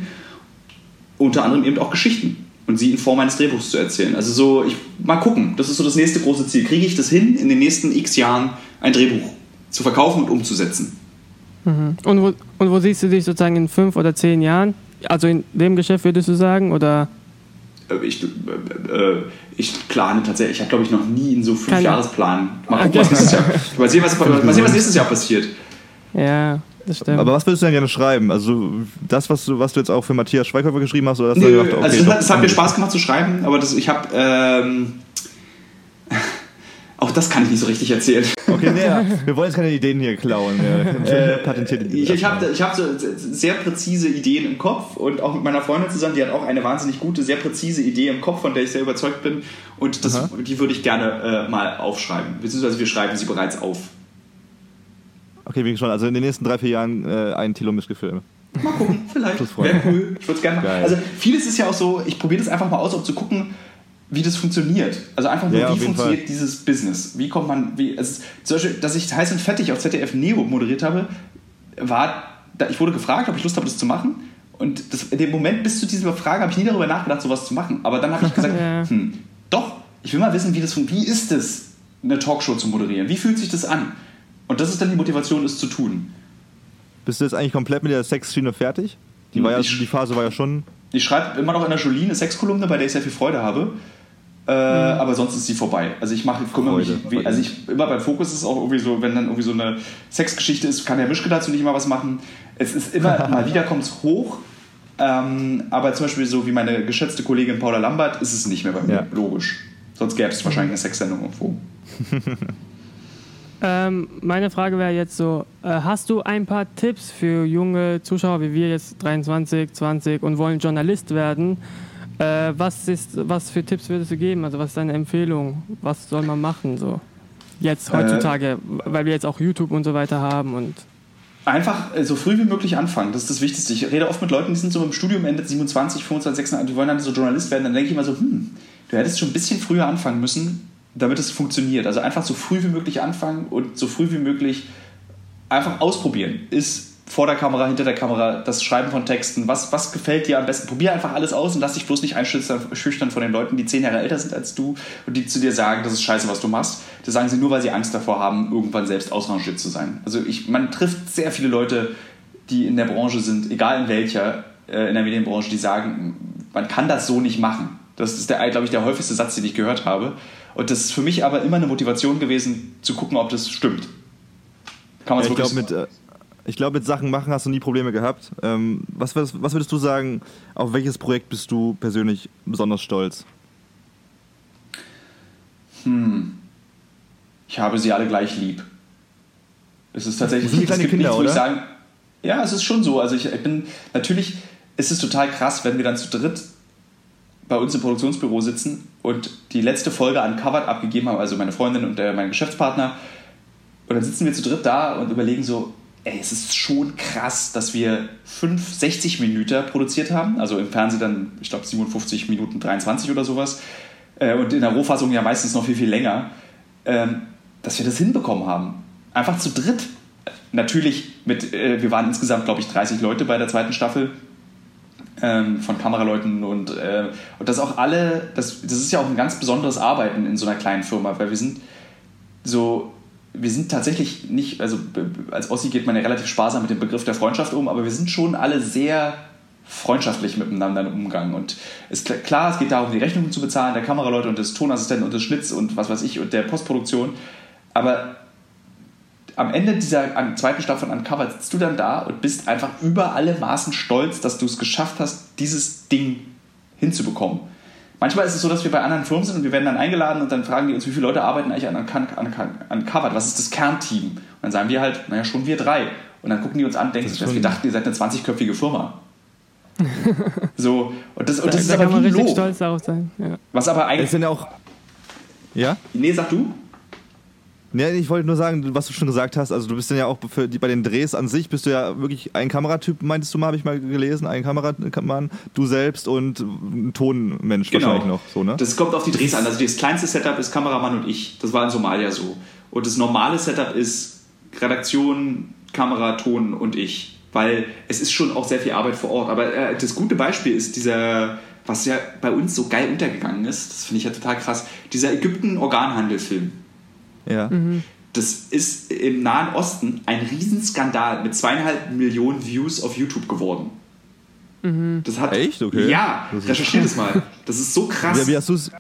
Unter anderem eben auch Geschichten. Und sie in Form eines Drehbuchs zu erzählen. Also so, ich mal gucken. Das ist so das nächste große Ziel. Kriege ich das hin, in den nächsten x Jahren ein Drehbuch zu verkaufen und umzusetzen? Mhm. Und, wo, und wo siehst du dich sozusagen in fünf oder zehn Jahren? Also in dem Geschäft würdest du sagen? Oder? Äh, Ich, äh, äh, ich plane tatsächlich, ich habe glaube ich noch nie in so fünf Jahresplan. Mal gucken, Okay. was nächstes Jahr. Mal sehen, was, mal sehen, was nächstes Jahr passiert. Ja, das stimmt. Aber was würdest du denn gerne schreiben? Also das, was du, was du jetzt auch für Matthias Schweighöfer geschrieben hast, oder hast du Nö, gedacht, okay, also es doch, hat mir Spaß gemacht zu schreiben, aber das, ich habe ähm, auch das kann ich nicht so richtig erzählen. Okay, nee, ja, wir wollen jetzt keine Ideen hier klauen. Ja. Patentierte Ideen. Ich, ich habe ich hab so sehr präzise Ideen im Kopf und auch mit meiner Freundin zusammen, die hat auch eine wahnsinnig gute, sehr präzise Idee im Kopf, von der ich sehr überzeugt bin. Und das, Aha. die würde ich gerne äh, mal aufschreiben. Beziehungsweise wir schreiben sie bereits auf. Okay, wie schon. Also in den nächsten drei, vier Jahren äh, ein Thilo Mischke-Film. Mal gucken, vielleicht. Wäre cool. Ich würde es gerne machen. Also vieles ist ja auch so, ich probiere das einfach mal aus, um zu gucken, wie das funktioniert. Also einfach nur, Ja, wie funktioniert dieses Business? Wie kommt man, wie, also zum Beispiel, dass ich heiß und fettig auf ZDF Neo moderiert habe, war, da, ich wurde gefragt, ob ich Lust habe, das zu machen. Und das, in dem Moment bis zu dieser Frage habe ich nie darüber nachgedacht, sowas zu machen. Aber dann habe ich gesagt, Ja. hm, doch, ich will mal wissen, wie das funktioniert. Wie ist es, eine Talkshow zu moderieren? Wie fühlt sich das an? Und das ist dann die Motivation, es zu tun. Bist du jetzt eigentlich komplett mit der Sexschiene fertig? Die, war ja, Ich- die Phase war ja schon. Ich schreibe immer noch in der Jolie eine Sexkolumne, bei der ich sehr viel Freude habe. Äh, Aber sonst ist sie vorbei. Also ich mache, kümmere mich, also ich immer beim Fokus ist es auch irgendwie so, wenn dann irgendwie so eine Sexgeschichte ist, kann der Mischke dazu nicht mal was machen. Es ist immer mal wieder kommt es hoch. Ähm, aber zum Beispiel so wie meine geschätzte Kollegin Paula Lambert ist es nicht mehr bei mir. Ja. Logisch. Sonst gäbe es wahrscheinlich eine Sexsendung irgendwo. Ähm, meine Frage wäre jetzt so: äh, Hast du ein paar Tipps für junge Zuschauer wie wir jetzt 23, 20 und wollen Journalist werden? Äh, was, ist, was für Tipps würdest du geben? Also, was ist deine Empfehlung? Was soll man machen? So? Jetzt heutzutage, weil wir jetzt auch YouTube und so weiter haben und. Einfach äh, so früh wie möglich anfangen, das ist das Wichtigste. Ich rede oft mit Leuten, die sind so im Studium Ende 27, 25, 26, die wollen dann so Journalist werden. Dann denke ich immer so, hm, du hättest schon ein bisschen früher anfangen müssen, damit es funktioniert. Also einfach so früh wie möglich anfangen und so früh wie möglich einfach ausprobieren. Ist vor der Kamera, hinter der Kamera, das Schreiben von Texten, was, was gefällt dir am besten? Probier einfach alles aus und lass dich bloß nicht einschüchtern schüchtern von den Leuten, die zehn Jahre älter sind als du und die zu dir sagen, das ist scheiße, was du machst. Das sagen sie nur, weil sie Angst davor haben, irgendwann selbst ausrangiert zu sein. Also ich, man trifft sehr viele Leute, die in der Branche sind, egal in welcher, äh, in der Medienbranche, die sagen, man kann das so nicht machen. Das ist, der, glaube ich, der häufigste Satz, den ich gehört habe. Und das ist für mich aber immer eine Motivation gewesen, zu gucken, ob das stimmt. Kann man Ja, es glaube, wirklich mit, äh, ich glaub, mit Sachen machen hast du nie Probleme gehabt. Ähm, was, was, was würdest du sagen, auf welches Projekt bist du persönlich besonders stolz? ich habe sie alle gleich lieb. Es ist tatsächlich, Das sind gibt Kinder, nichts, oder? sagen, ja, es ist schon so. Also ich, ich bin, natürlich ist es total krass, wenn wir dann zu dritt bei uns im Produktionsbüro sitzen und die letzte Folge Uncovered abgegeben haben, also meine Freundin und der, mein Geschäftspartner. Und dann sitzen wir zu dritt da und überlegen so, ey, es ist schon krass, dass wir 5, 60 Minuten produziert haben. Also im Fernsehen dann, ich glaube, 57 Minuten 23 oder sowas. Äh, Und in der Rohfassung ja meistens noch viel, viel länger. Ähm, Dass wir das hinbekommen haben. Einfach zu dritt. Natürlich mit, äh, wir waren insgesamt, glaube ich, 30 Leute bei der zweiten Staffel. ähm, von Kameraleuten und, äh, und das auch alle, das, das ist ja auch ein ganz besonderes Arbeiten in so einer kleinen Firma, weil wir sind so, wir sind tatsächlich nicht, also als Ossi geht man ja relativ sparsam mit dem Begriff der Freundschaft um, aber wir sind schon alle sehr freundschaftlich miteinander im Umgang. Und ist klar, es geht darum, die Rechnungen zu bezahlen, der Kameraleute und des Tonassistenten und des Schnitts und was weiß ich und der Postproduktion. Aber am Ende dieser zweiten Staffel von Uncovered sitzt du dann da und bist einfach über alle Maßen stolz, dass du es geschafft hast, dieses Ding hinzubekommen. Manchmal ist es so, dass wir bei anderen Firmen sind und wir werden dann eingeladen und dann fragen die uns, wie viele Leute arbeiten eigentlich an Uncovered, was ist das Kernteam? Und dann sagen wir halt, naja, schon wir drei. Und dann gucken die uns an und denken sich, wir dachten, ihr seid eine 20-köpfige Firma. so, und das, und das da, ist aber kann man richtig Lob. stolz darauf sein. Ja. Was aber eigentlich. Es sind ja auch. Ja? Nee, sag du. Nee, ich wollte nur sagen, was du schon gesagt hast, also du bist ja auch für die, bei den Drehs an sich bist du ja wirklich ein Kameratyp, meintest du mal, habe ich mal gelesen, ein Kameramann, du selbst und ein Tonmensch genau. wahrscheinlich noch. So, ne? Das kommt auf die Drehs an. Also das kleinste Setup ist Kameramann und ich. Das war in Somalia so. Und das normale Setup ist Redaktion, Kamera, Ton und ich. Weil es ist schon auch sehr viel Arbeit vor Ort. Aber äh, das gute Beispiel ist dieser, was ja bei uns so geil untergegangen ist, das finde ich ja total krass, dieser Ägypten-Organhandel-Film. Ja. Mhm. Das ist im Nahen Osten ein Riesenskandal mit zweieinhalb Millionen Views auf YouTube geworden. Mhm. Das hat, Echt? Okay. Ja, recherchiert es mal. Das ist so krass. Wie, wie hast du es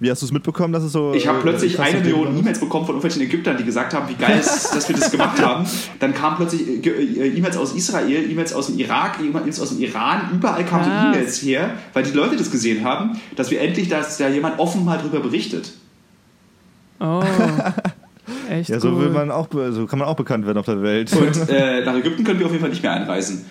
wie hast du es mitbekommen, dass es so. Ich habe äh, plötzlich eine Million E-Mails bekommen von irgendwelchen Ägyptern, die gesagt haben, wie geil es ist, dass wir das gemacht haben. Dann kamen plötzlich äh, äh, E-Mails aus Israel, E-Mails aus dem Irak, E-Mails aus dem Iran. Überall kamen so E-Mails her, weil die Leute das gesehen haben, dass wir endlich, dass da jemand offen mal drüber berichtet. Oh. Echt ja, so cool. will man auch, so kann man auch bekannt werden auf der Welt. Und äh, nach Ägypten können wir auf jeden Fall nicht mehr einreisen.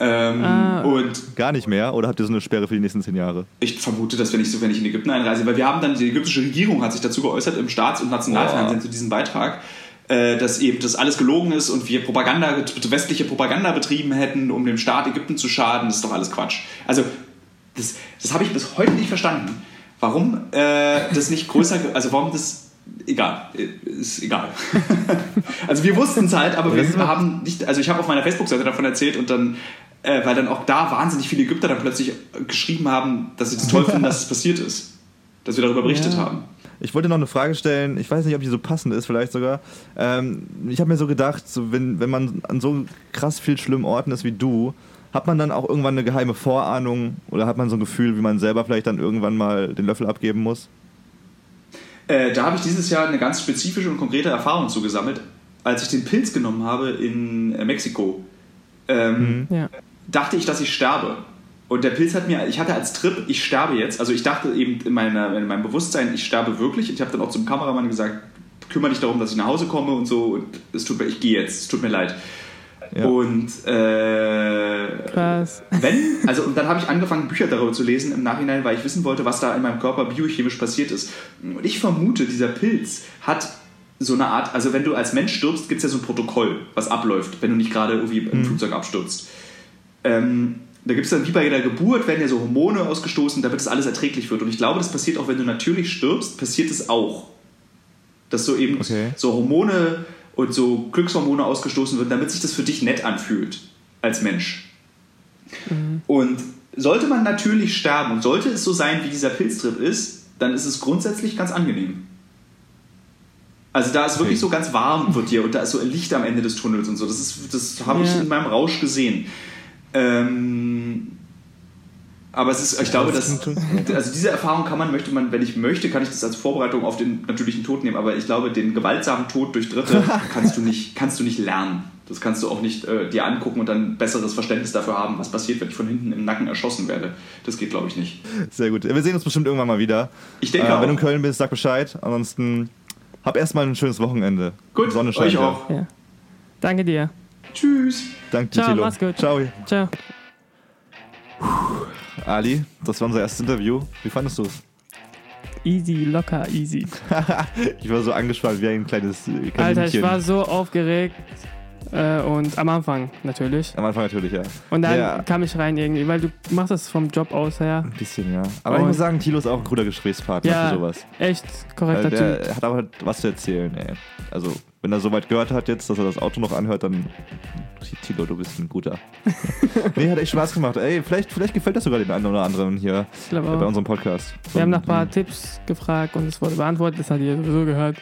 Ähm, ah. und Gar nicht mehr? Oder habt ihr so eine Sperre für die nächsten zehn Jahre? Ich vermute, dass wir nicht so, wenn ich in Ägypten einreise, weil wir haben dann, die ägyptische Regierung hat sich dazu geäußert im Staats- und Nationalfernsehen oh. zu diesem Beitrag, äh, dass eben das alles gelogen ist und wir Propaganda, westliche Propaganda betrieben hätten, um dem Staat Ägypten zu schaden. Das ist doch alles Quatsch. Also, das, das habe ich bis heute nicht verstanden. Warum äh, das nicht größer, also warum das egal, ist egal. also wir wussten es halt, aber wir haben nicht, also ich habe auf meiner Facebook-Seite davon erzählt und dann, äh, weil dann auch da wahnsinnig viele Ägypter dann plötzlich geschrieben haben, dass sie es das toll finden, dass es passiert ist, dass wir darüber berichtet ja. haben. Ich wollte noch eine Frage stellen, ich weiß nicht, ob die so passend ist, vielleicht sogar. Ähm, ich habe mir so gedacht, so wenn, wenn man an so krass viel schlimmen Orten ist wie du, hat man dann auch irgendwann eine geheime Vorahnung oder hat man so ein Gefühl, wie man selber vielleicht dann irgendwann mal den Löffel abgeben muss? Äh, da habe ich dieses Jahr eine ganz spezifische und konkrete Erfahrung zugesammelt. Als ich den Pilz genommen habe in äh, Mexiko, ähm, mhm. ja. dachte ich, dass ich sterbe. Und der Pilz hat mir, ich hatte als Trip, ich sterbe jetzt. Also ich dachte eben in, meiner, in meinem Bewusstsein, ich sterbe wirklich. Und ich habe dann auch zum Kameramann gesagt, kümmere dich darum, dass ich nach Hause komme und so. Und es tut mir, ich gehe jetzt, es tut mir leid. Ja. Und äh, Krass. wenn, also und dann habe ich angefangen, Bücher darüber zu lesen im Nachhinein, weil ich wissen wollte, was da in meinem Körper biochemisch passiert ist. Und ich vermute, dieser Pilz hat so eine Art, also wenn du als Mensch stirbst, gibt es ja so ein Protokoll, was abläuft, wenn du nicht gerade irgendwie im mhm. Flugzeug abstürzt. Ähm, da gibt es dann wie bei der Geburt, werden ja so Hormone ausgestoßen, damit das alles erträglich wird. Und ich glaube, das passiert auch, wenn du natürlich stirbst, passiert es auch. Dass so eben okay. so Hormone und so Glückshormone ausgestoßen wird, damit sich das für dich nett anfühlt als Mensch. Mhm. Und sollte man natürlich sterben und sollte es so sein, wie dieser Pilztrip ist, dann ist es grundsätzlich ganz angenehm. Also da ist wirklich so ganz warm wird dir und da ist so ein Licht am Ende des Tunnels und so. Das, das habe ja. ich in meinem Rausch gesehen. Ähm, aber es ist, ich glaube, dass, also diese Erfahrung kann man, möchte man, wenn ich möchte, kann ich das als Vorbereitung auf den natürlichen Tod nehmen. Aber ich glaube, den gewaltsamen Tod durch Dritte kannst du nicht, kannst du nicht lernen. Das kannst du auch nicht äh, dir angucken und dann besseres Verständnis dafür haben, was passiert, wenn ich von hinten im Nacken erschossen werde. Das geht, glaube ich, nicht. Sehr gut. Wir sehen uns bestimmt irgendwann mal wieder. Ich denke äh, Wenn du in Köln bist, sag Bescheid. Ansonsten hab erstmal ein schönes Wochenende. Gut, Sonne scheint. Euch auch. Ja. Danke dir. Tschüss. Danke dir, Ciao, mach's gut. Ciao. Ciao. Ali, das war unser erstes Interview. Wie fandest du es? Easy, locker, easy. ich war so angespannt wie ein kleines Kaninchen. Alter, ich war so aufgeregt. Äh, und am Anfang natürlich. Am Anfang natürlich, ja. Und dann ja. kam ich rein irgendwie, weil du machst das vom Job aus her. Ein bisschen, ja. Aber und ich muss sagen, Tilo ist auch ein guter Gesprächspartner ja, für sowas. Echt korrekter der Typ. Der hat aber was zu erzählen, ey. Also wenn er soweit gehört hat jetzt, dass er das Auto noch anhört, dann Tilo, du bist ein guter. nee, hat echt Spaß gemacht. Ey, vielleicht, vielleicht gefällt das sogar den einen oder anderen hier bei unserem Podcast. Wir haben nach ein paar Tipps gefragt und es wurde beantwortet, das hat ihr sowieso gehört.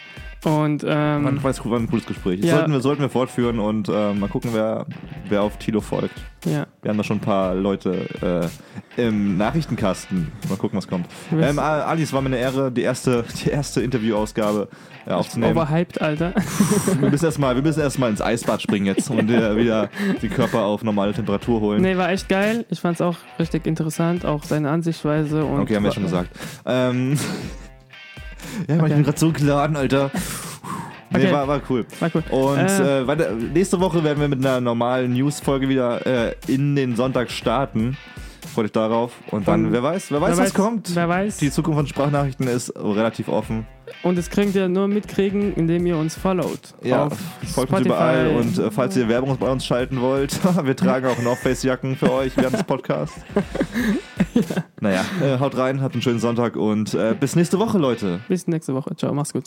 Und ähm, war, war ein cooles Gespräch. Ja. Sollten, wir, sollten wir fortführen und äh, mal gucken, wer, wer auf Tilo folgt. Ja. Wir haben da schon ein paar Leute äh, im Nachrichtenkasten. Mal gucken, was kommt. Ähm, Alice, war mir eine Ehre, die erste, die erste Interviewausgabe äh, aufzunehmen. Overhyped, Alter. wir müssen erstmal erst ins Eisbad springen jetzt und äh, wieder die Körper auf normale Temperatur holen. Nee, war echt geil. Ich fand es auch richtig interessant, auch seine Ansichtsweise. Und okay, haben wir schon gesagt. Ähm, ja, okay. ich bin gerade so geladen, Alter. Nee, okay. war, war cool. War cool. Und äh, äh, nächste Woche werden wir mit einer normalen News-Folge wieder äh, in den Sonntag starten. Freut euch darauf. Und dann, wer weiß, wer weiß, wer was weiß, kommt. Wer weiß. Die Zukunft von Sprachnachrichten ist relativ offen. Und das könnt ihr nur mitkriegen, indem ihr uns followt. Ja, folgt uns überall. Und äh, falls ihr Werbung bei uns schalten wollt, wir tragen auch North Face Jacken für euch während des Podcasts. ja. Naja, äh, haut rein, habt einen schönen Sonntag und äh, bis nächste Woche, Leute. Bis nächste Woche. Ciao, mach's gut.